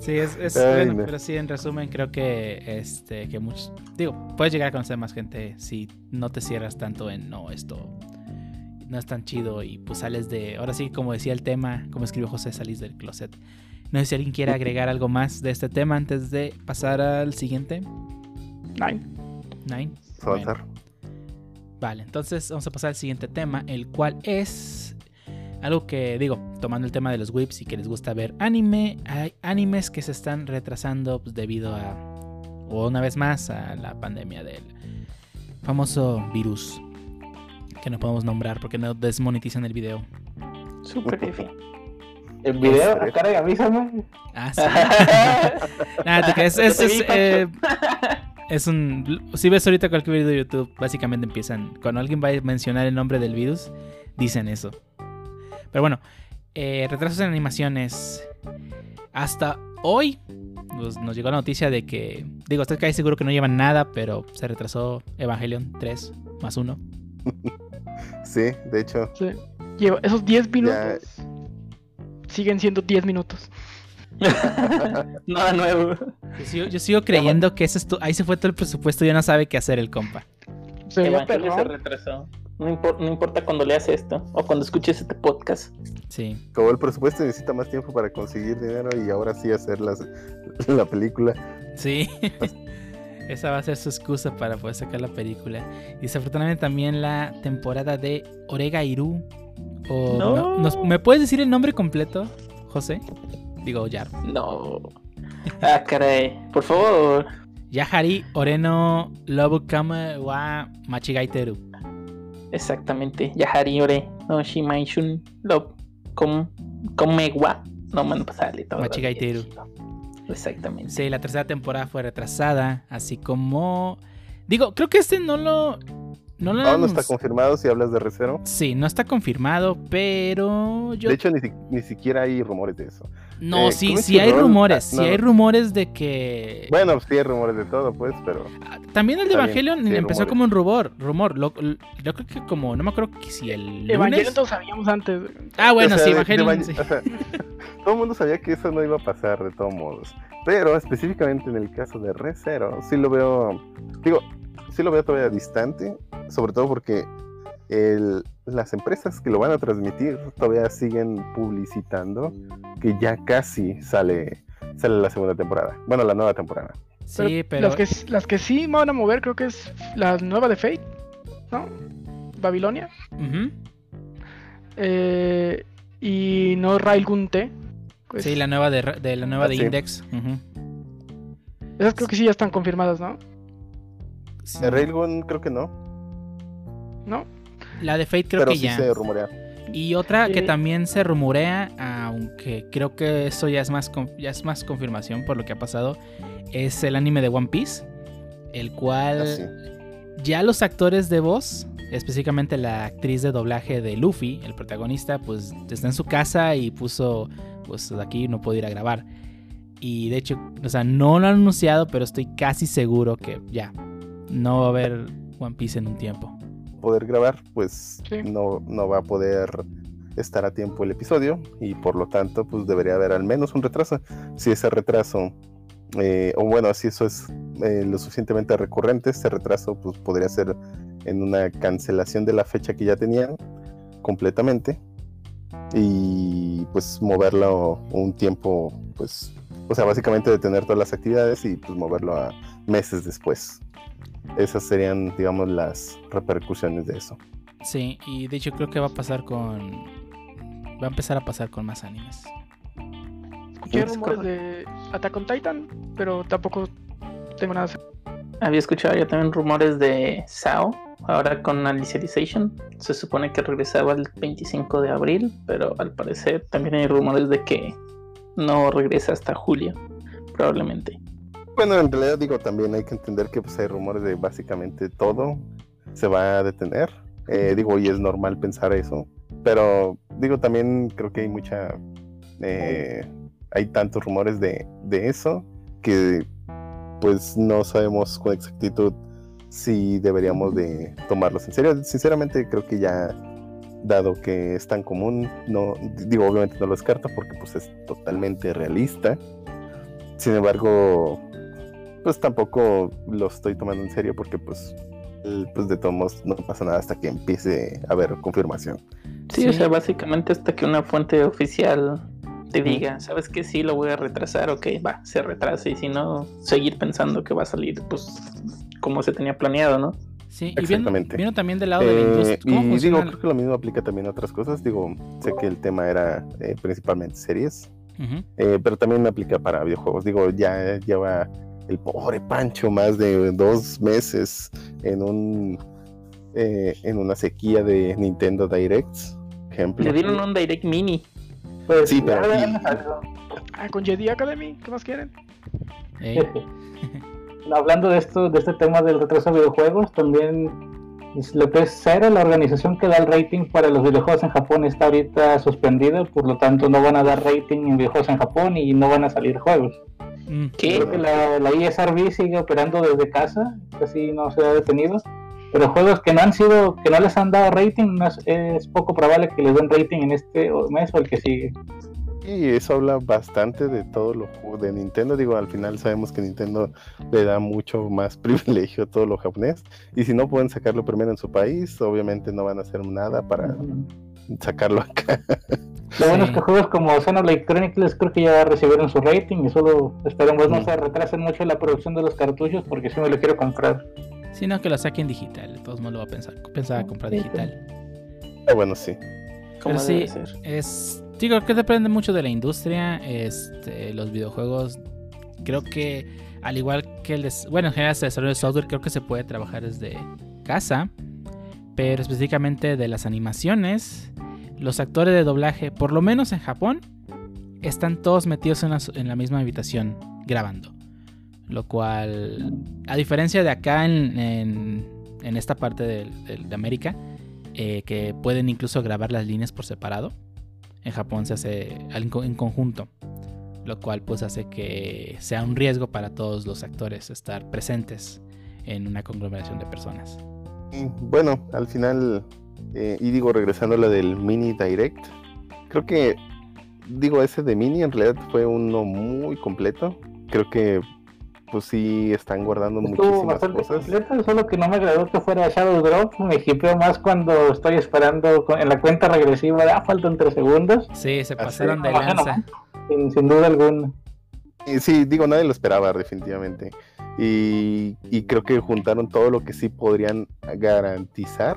Sí, es, es-
Ay,
bueno,
no.
pero sí, en resumen, creo que este, que muchos, digo, puedes llegar a conocer más gente si no te cierras tanto en no, esto no es tan chido y pues sales de, ahora sí, como decía el tema, como escribió José, salís del closet. No sé si alguien quiere agregar algo más de este tema antes de pasar al siguiente.
Nine.
Nine.
Vamos a avanzar.
Vale, entonces vamos a pasar al siguiente tema, el cual es algo que digo, tomando el tema de los whips y que les gusta ver anime, hay animes que se están retrasando pues, debido a, o una vez más, a la pandemia del famoso virus que no podemos nombrar porque no desmonetizan el video.
Súper F.
El video,
Este.
avísame.
Ah, sí. Nada, es, es, eh, es un. Si ves ahorita cualquier video de YouTube, básicamente empiezan. Cuando alguien va a mencionar el nombre del virus, dicen eso. Pero bueno, eh, retrasos en animaciones. Hasta hoy nos, nos llegó la noticia de que. Digo, estoy casi seguro que no llevan nada, pero se retrasó Evangelion 3 más 1.
Sí, de hecho,
Sí. Lleva esos 10 minutos. Siguen siendo 10 minutos.
Nada nuevo.
Yo sigo, yo sigo creyendo que eso es tu- ahí se fue todo el presupuesto y ya no sabe qué hacer el compa.
Se
Evangelio retrasó. No, impor- no importa cuando leas esto o cuando escuches este podcast.
Sí.
como el presupuesto necesita más tiempo para conseguir dinero y ahora sí hacer las, la película.
Sí. Esa va a ser su excusa para poder sacar la película. Y desafortunadamente también la temporada de Orega Iru. O,
No.
no- nos- ¿Me puedes decir el nombre completo, José? Digo, Yar.
No. Ah, caray. Por favor.
Yahari Oreno Lobukama wa Machigaiteru.
Exactamente. Yahari Ore. No Shimaishun. Lo. Com. Comewa. No me sale todo.
Machigaiteru.
Exactamente.
Sí, la tercera temporada fue retrasada. Así como. Digo, creo que este no lo. No lo
no está confirmado si hablas de Recero.
Sí, no está confirmado, pero yo
De hecho, ni, ni siquiera hay rumores de eso.
No,
Eh,
sí, sí hay rumores,
ah,
sí
no.
hay rumores de que...
Bueno, sí hay rumores de todo, pues, pero
Ah, También el de Evangelion
sí
empezó
rumores.
como un rumor, rumor. lo- lo- yo creo que como, no me acuerdo que si el
Evangelion
lunes...
todos sabíamos antes.
Ah, bueno,
O sea,
sí,
de- de
Evangelion,
Evang-
sí.
o sea, todo el mundo sabía que eso no iba a pasar de todos modos. Pero específicamente en el caso de Re Zero, sí lo veo, digo, sí lo veo todavía distante, sobre todo porque el- las empresas que lo van a transmitir todavía siguen publicitando que ya casi sale sale la segunda temporada. Bueno, la nueva temporada.
Sí, pero.
Las que, las que sí van a mover, creo que es la nueva de Fate, ¿no? Babilonia. Eh, y no Railgun T. Pues,
Sí, la nueva de, Ra- de la nueva
Ah,
de
sí.
Index. Ujú.
Esas creo que sí ya están confirmadas, ¿no?
Sí.
De Railgun creo que no,
¿No?
La de Fate creo
pero
que
sí
ya.
se rumorea.
Y otra que también se rumorea, aunque creo que eso ya es más ya es más confirmación por lo que ha pasado, es el anime de One Piece, el cual
Ah, sí.
ya los actores de voz, específicamente la actriz de doblaje de Luffy, el protagonista, pues está en su casa y puso, pues aquí no puedo ir a grabar. Y de hecho, o sea, no lo han anunciado, pero estoy casi seguro que ya no va a haber One Piece en un tiempo.
poder grabar, pues
Sí.
no, no va a poder estar a tiempo el episodio y por lo tanto pues debería haber al menos un retraso. Si ese retraso, eh, o bueno, si eso es eh, lo suficientemente recurrente, ese retraso pues podría ser en una cancelación de la fecha que ya tenían completamente y pues moverlo un tiempo, pues, o sea, básicamente detener todas las actividades y pues moverlo a meses después. Esas serían, digamos, las repercusiones de eso.
Sí, y de hecho creo que va a pasar con... Va a empezar a pasar con más animes.
Escuché
Es
rumores de Attack on Titan, pero tampoco tengo nada.
Había escuchado ya también rumores de SAO, ahora con Alicization. Se supone que regresaba el 25 de abril, pero al parecer también hay rumores de que no regresa hasta julio, probablemente.
Bueno, en realidad digo, también hay que entender que pues, hay rumores de básicamente todo se va a detener. Eh, digo, y es normal pensar eso. Pero digo, también creo que hay mucha... eh, hay tantos rumores de, de eso que pues no sabemos con exactitud si deberíamos de tomarlos en serio. Sinceramente creo que ya dado que es tan común, no digo obviamente no lo descarto porque pues es totalmente realista. Sin embargo, pues tampoco lo estoy tomando en serio porque pues, pues de todos modos no pasa nada hasta que empiece a haber confirmación.
Sí,
Sí.
o sea, básicamente hasta que una fuente oficial te diga, ¿sabes qué? Sí, lo voy a retrasar, ok, va, se retrasa y si no, seguir pensando que va a salir, pues, como se tenía planeado, ¿no?
Sí, y
Exactamente.
viendo también del lado de la
Eh,
industria. ¿Cómo
y
funciona?
digo, creo que lo mismo aplica también a otras cosas. Digo, sé que el tema era eh, principalmente series, eh, pero también aplica para videojuegos. Digo, ya lleva el pobre Pancho más de dos meses en un eh, en una sequía de Nintendo Directs, ejemplo.
Le dieron un Direct Mini.
Pues
Sí, pero- y-.
Ah, con Jedi Academy, ¿qué más quieren?
Ey,
Hablando de esto, de este tema del retraso de videojuegos, también lo que es Cero, la organización que da el rating para los videojuegos en Japón está ahorita suspendida, por lo tanto no van a dar rating en videojuegos en Japón y no van a salir juegos.
Mm,
¿Qué?
Creo que la, la ESRB sigue operando desde casa, casi no se ha detenido. Pero juegos que no han sido, que no les han dado rating, no es, es poco probable que les den rating en este mes o el que sigue.
Y eso habla bastante de todo lo de Nintendo. Digo, al final sabemos que Nintendo le da mucho más privilegio a todo lo japonés. Y si no pueden sacarlo primero en su país, obviamente no van a hacer nada para sacarlo acá.
Lo bueno
Sí.
es que juegos como Xenoblade Chronicles creo que ya recibieron su rating y solo esperemos no
Mm.
se retrasen mucho la producción de los cartuchos porque si me lo quiero comprar.
sino que lo saquen digital. De todos modos lo va a pensar. Pensaba comprar
Sí,
digital.
Ah, bueno, sí.
Como
Pero sí, es. Sí, creo que depende mucho de la industria. Este, los videojuegos. Creo que al igual que el des- bueno, en general el desarrollo de software, creo que se puede trabajar desde casa. Pero específicamente de las animaciones, los actores de doblaje, por lo menos en Japón, están todos metidos en, la misma habitación grabando. Lo cual, a diferencia de acá en, esta parte de, América, eh, que pueden incluso grabar las líneas por separado, en Japón se hace en conjunto. Lo cual pues hace que sea un riesgo para todos los actores estar presentes en una conglomeración de personas.
Bueno, al final, eh, y digo, regresando a la del mini direct, creo que, digo, ese de mini en realidad fue uno muy completo. Creo que, pues sí, están guardando
Estuvo
muchísimas cosas.
completo, solo que no me agradó que fuera Shadow Drop. Me hipeo más cuando estoy esperando en la cuenta regresiva ah, faltan tres segundos.
Sí, se
Así
pasaron de
es.
lanza.
Sin, sin duda alguna.
Sí, digo, nadie lo esperaba definitivamente. Y, y creo que juntaron todo lo que sí podrían garantizar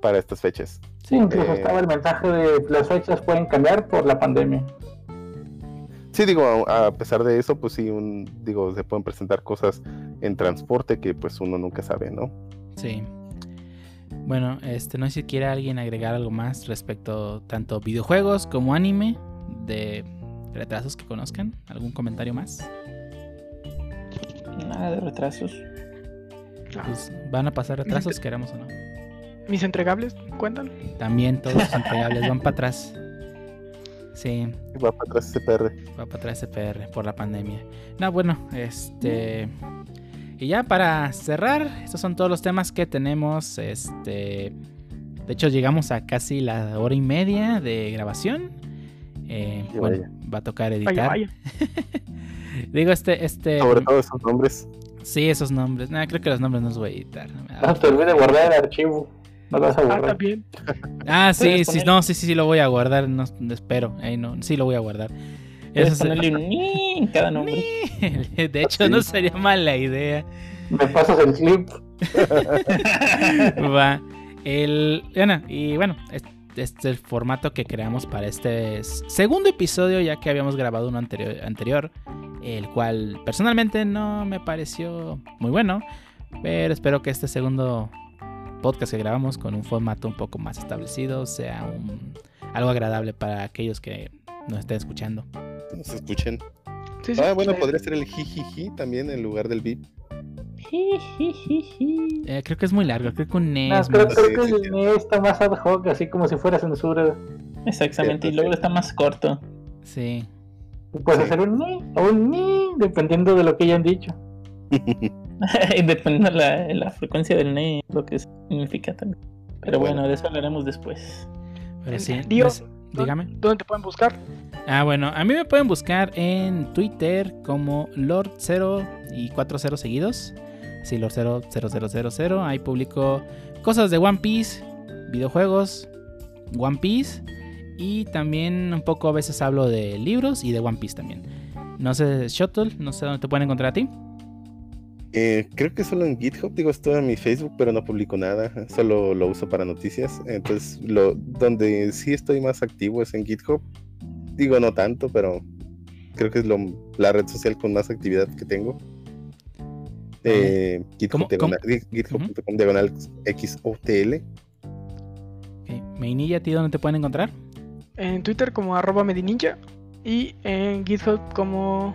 para estas fechas.
Sí, incluso
Eh.
estaba el mensaje de las fechas pueden cambiar por la pandemia.
Sí, digo, a a pesar de eso, pues sí, un, digo, se pueden presentar cosas en transporte que pues uno nunca sabe, ¿no?
Sí. Bueno, este, no sé si quiere alguien agregar algo más respecto tanto videojuegos como anime de retrasos que conozcan. ¿Algún comentario más?
Nada de retrasos.
Pues van a pasar retrasos, queramos o no.
Mis entregables cuentan.
También todos los entregables van para atrás. Sí,
Va para atrás ese PR.
va para atrás CPR por la pandemia. No, bueno, este. Y ya para cerrar, estos son todos los temas que tenemos. Este. De hecho, llegamos a casi la hora y media de grabación. Eh, bueno,
vaya.
va a tocar
Vaya,
editar.
vaya.
Digo, este, este.
Sobre todo esos nombres.
Sí, esos nombres. No, creo que los nombres no los voy a editar. no
te olvide guardar el archivo. No lo vas a
Ah,
borrar.
también.
Ah, sí, sí,
poner-
no, sí, sí, sí, lo voy a guardar. No, espero. Ahí no, sí, lo voy a guardar. Eso
ponerle un ni en cada nombre.
De hecho, no sería mala idea.
Me pasas el clip.
Va. El, bueno, y bueno, este, este es el formato que creamos para este segundo episodio, ya que habíamos grabado uno anterior, anterior, el cual personalmente no me pareció muy bueno, pero espero que este segundo podcast que grabamos con un formato un poco más establecido sea un, algo agradable para aquellos que nos estén escuchando.
No se escuchen.
Sí, sí.
Ah, bueno, podría ser el jijiji también en lugar del bip.
Eh, creo que es muy largo, creo que un E
No,
es
creo,
más-
creo que el
sí.
NE está más ad hoc, así como si fuera censura.
Exactamente, y luego
sí.
está más corto.
Sí.
Puedes
Sí.
hacer un ni o un ni, dependiendo de lo que hayan dicho.
Y Dependiendo la, la frecuencia del NE, lo que significa también. Pero
Bueno.
bueno, de eso hablaremos después.
Pero sí,
Dio,
pues, dígame.
¿Dónde te pueden buscar?
Ah, bueno, a mí me pueden buscar en Twitter como Lord0 y 40 seguidos. Sí, Lord00000. Ahí publico cosas de One Piece, videojuegos, One Piece. Y también un poco a veces hablo de libros y de One Piece también. No sé, Shuttle, no sé dónde te pueden encontrar a ti.
Eh, creo que solo en GitHub, digo, estoy en mi Facebook, pero no publico nada, solo lo uso para noticias. Entonces, lo, donde sí estoy más activo es en GitHub. Digo, no tanto, pero creo que es lo, la red social con más actividad que tengo. Eh,
¿Cómo-
GitHub diagonal, github.com diagonal XOTL.
Ok, Mainilla, ¿a ti dónde te pueden encontrar?
En Twitter como arroba medinilla y en GitHub como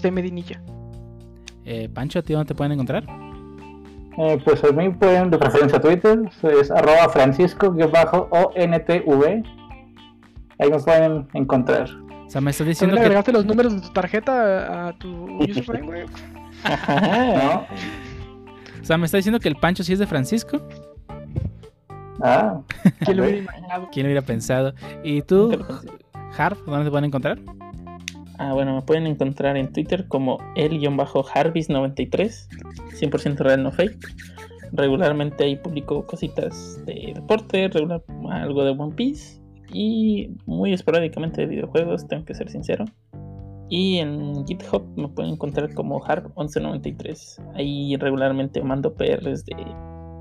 cmedinilla.
Eh, Pancho, ¿a ti dónde te pueden encontrar?
Eh, pues a mí pueden, de preferencia Twitter, es arroba francisco-ontv. Ahí me pueden encontrar.
O sea, me estás diciendo
¿También le
que...
agregaste los números de tu tarjeta a, tu username, güey?
¿No?
O sea, me está diciendo que el Pancho sí es de Francisco.
Ah,
¿Quién lo hubiera imaginado?
¿Quién lo hubiera pensado? ¿Y tú. Harp, dónde te pueden encontrar?
Ah, bueno, me pueden encontrar en Twitter como el-harvis93, 100% real, no fake. Regularmente ahí publico cositas de deporte, regular, algo de One Piece y muy esporádicamente de videojuegos, tengo que ser sincero. Y en GitHub me pueden encontrar como Harp1193. Ahí regularmente mando PRs de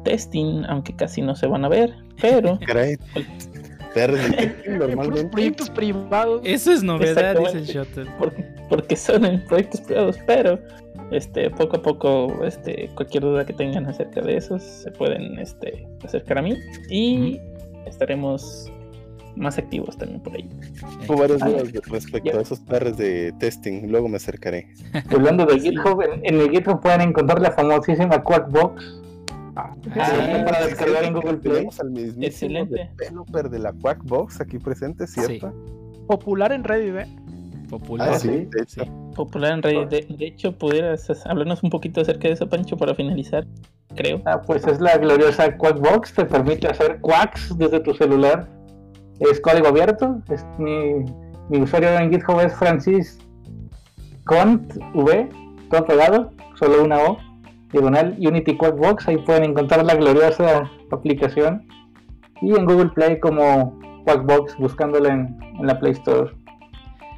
testing, aunque casi no se van a ver, pero
Caray,
Puros
normalmente.
proyectos privados.
Eso es novedad, dice el. Shuttle.
porque son en proyectos privados, pero este poco a poco este cualquier duda que tengan acerca de esos se pueden este acercar a mí y estaremos más activos también por ahí.
Tengo varias dudas respecto a esos PRs de testing, luego me acercaré.
hablando de GitHub, en, en el GitHub pueden encontrar la famosísima Quackbox.
Ah,
para descargar en Google Play.
Al
Excelente.
developer de la Quackbox aquí presente, ¿cierto?
Popular en Reddit, ¿eh?
Popular.
Ah,
sí,
de hecho.
Popular en Reddit. De, de hecho, pudieras hablarnos un poquito acerca de eso, Pancho, para finalizar, creo.
Ah, pues es la gloriosa Quackbox, te permite hacer quacks desde tu celular. Es código abierto. Es mi, mi usuario en GitHub es Francis Cont V, todo pegado, solo una O, diagonal Unity Quackbox. Ahí pueden encontrar la gloriosa aplicación. Y en Google Play como Quackbox, buscándola en, en la Play Store.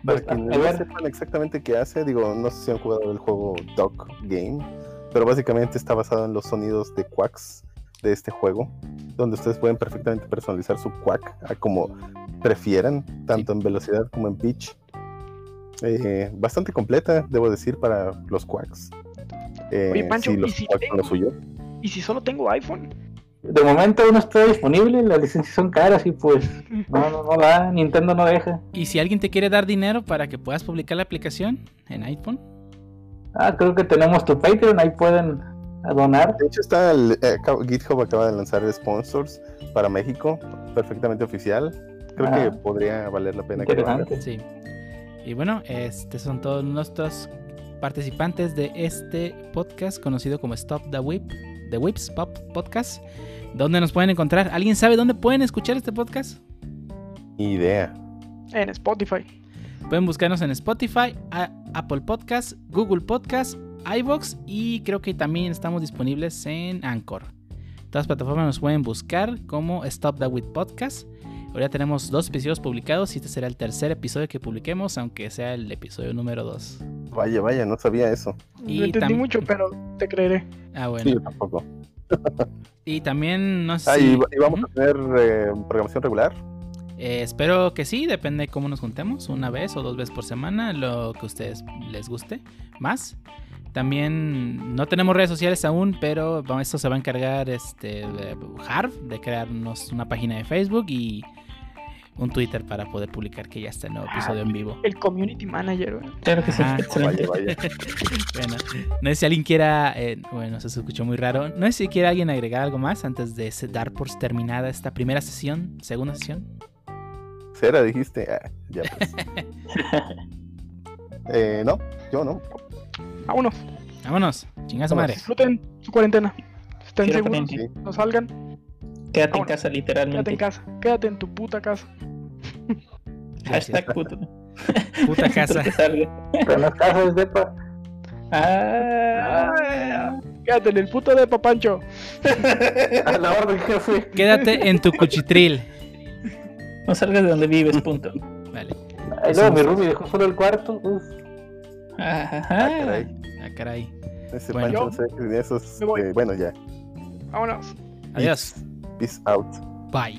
Para
Pues, a
no sepan exactamente qué hace, digo, no sé si han jugado el juego Dog Game, pero básicamente está basado en los sonidos de quacks de este juego, donde ustedes pueden perfectamente personalizar su quack a como prefieran, tanto en velocidad como en pitch. Eh, bastante completa, debo decir, para los quacks. Eh,
Oye, Pancho,
si
¿y si
quacks son lo
tengo?
suyo.
¿Y si solo tengo iPhone?
De momento no está disponible, las licencias son caras y pues no, no, no da, Nintendo no deja.
Y si alguien te quiere dar dinero para que puedas publicar la aplicación en iPhone,
Ah, creo que tenemos tu Patreon, ahí pueden donar.
De hecho, está el- eh, GitHub acaba de lanzar sponsors para México, perfectamente oficial. Creo
Ah.
que podría valer la pena que lo hagan.
Interesante.
sí. Y bueno, estos son todos nuestros participantes de este podcast conocido como Stop the Whip, The Whips Pop Podcast. ¿Dónde nos pueden encontrar? ¿Alguien sabe dónde pueden escuchar este podcast?
Ni idea.
En Spotify.
Pueden buscarnos en Spotify, Apple Podcasts, Google Podcasts, iVoox y creo que también estamos disponibles en Anchor. Todas las plataformas nos pueden buscar como Stop the With Podcast. Ahora tenemos dos episodios publicados y este será el tercer episodio que publiquemos, aunque sea el episodio número 2.
Vaya, vaya, no sabía eso.
Y
no entendí mucho, pero te creeré.
Ah, bueno.
Sí, yo tampoco.
Y también no sé
Ah, y, y vamos a tener eh, programación regular.
Eh, espero que sí, depende de cómo nos juntemos, una vez o dos veces por semana, lo que a ustedes les guste más. También no tenemos redes sociales aún, pero bueno, esto se va a encargar este de Harv de crearnos una página de Facebook y un Twitter para poder publicar que ya está el nuevo episodio en vivo.
El community manager, güey.
Claro que sí, excelente.
Vaya, vaya.
Bueno, no sé si alguien quiera, eh, bueno, se escuchó muy raro. No sé si quiere alguien agregar algo más antes de dar por terminada esta primera sesión, segunda sesión.
Cera, dijiste. Ah, ya pues. Eh, no, yo no.
Vámonos.
Vámonos, chinga su madre.
Disfruten su cuarentena. Estén seguros.
Sí.
No salgan.
Quédate en casa,
Quédate en
literalmente.
casa. Quédate en tu puta casa.
Hashtag puto.
Puta casa.
Pero las casas de pa.
Ah.
Quédate en el puto de Papancho.
A la orden, jefe.
Quédate en tu cuchitril.
No salgas de donde vives, punto.
Vale.
Ahí luego mi Ruby dejó solo el cuarto. Uf.
Ah,
Ajá.
caray.
Ah, caray.
Ese
Bueno.
Pancho, no de esos.
Me voy.
eh, bueno, ya.
Vámonos.
Adiós.
Peace out.
Bye.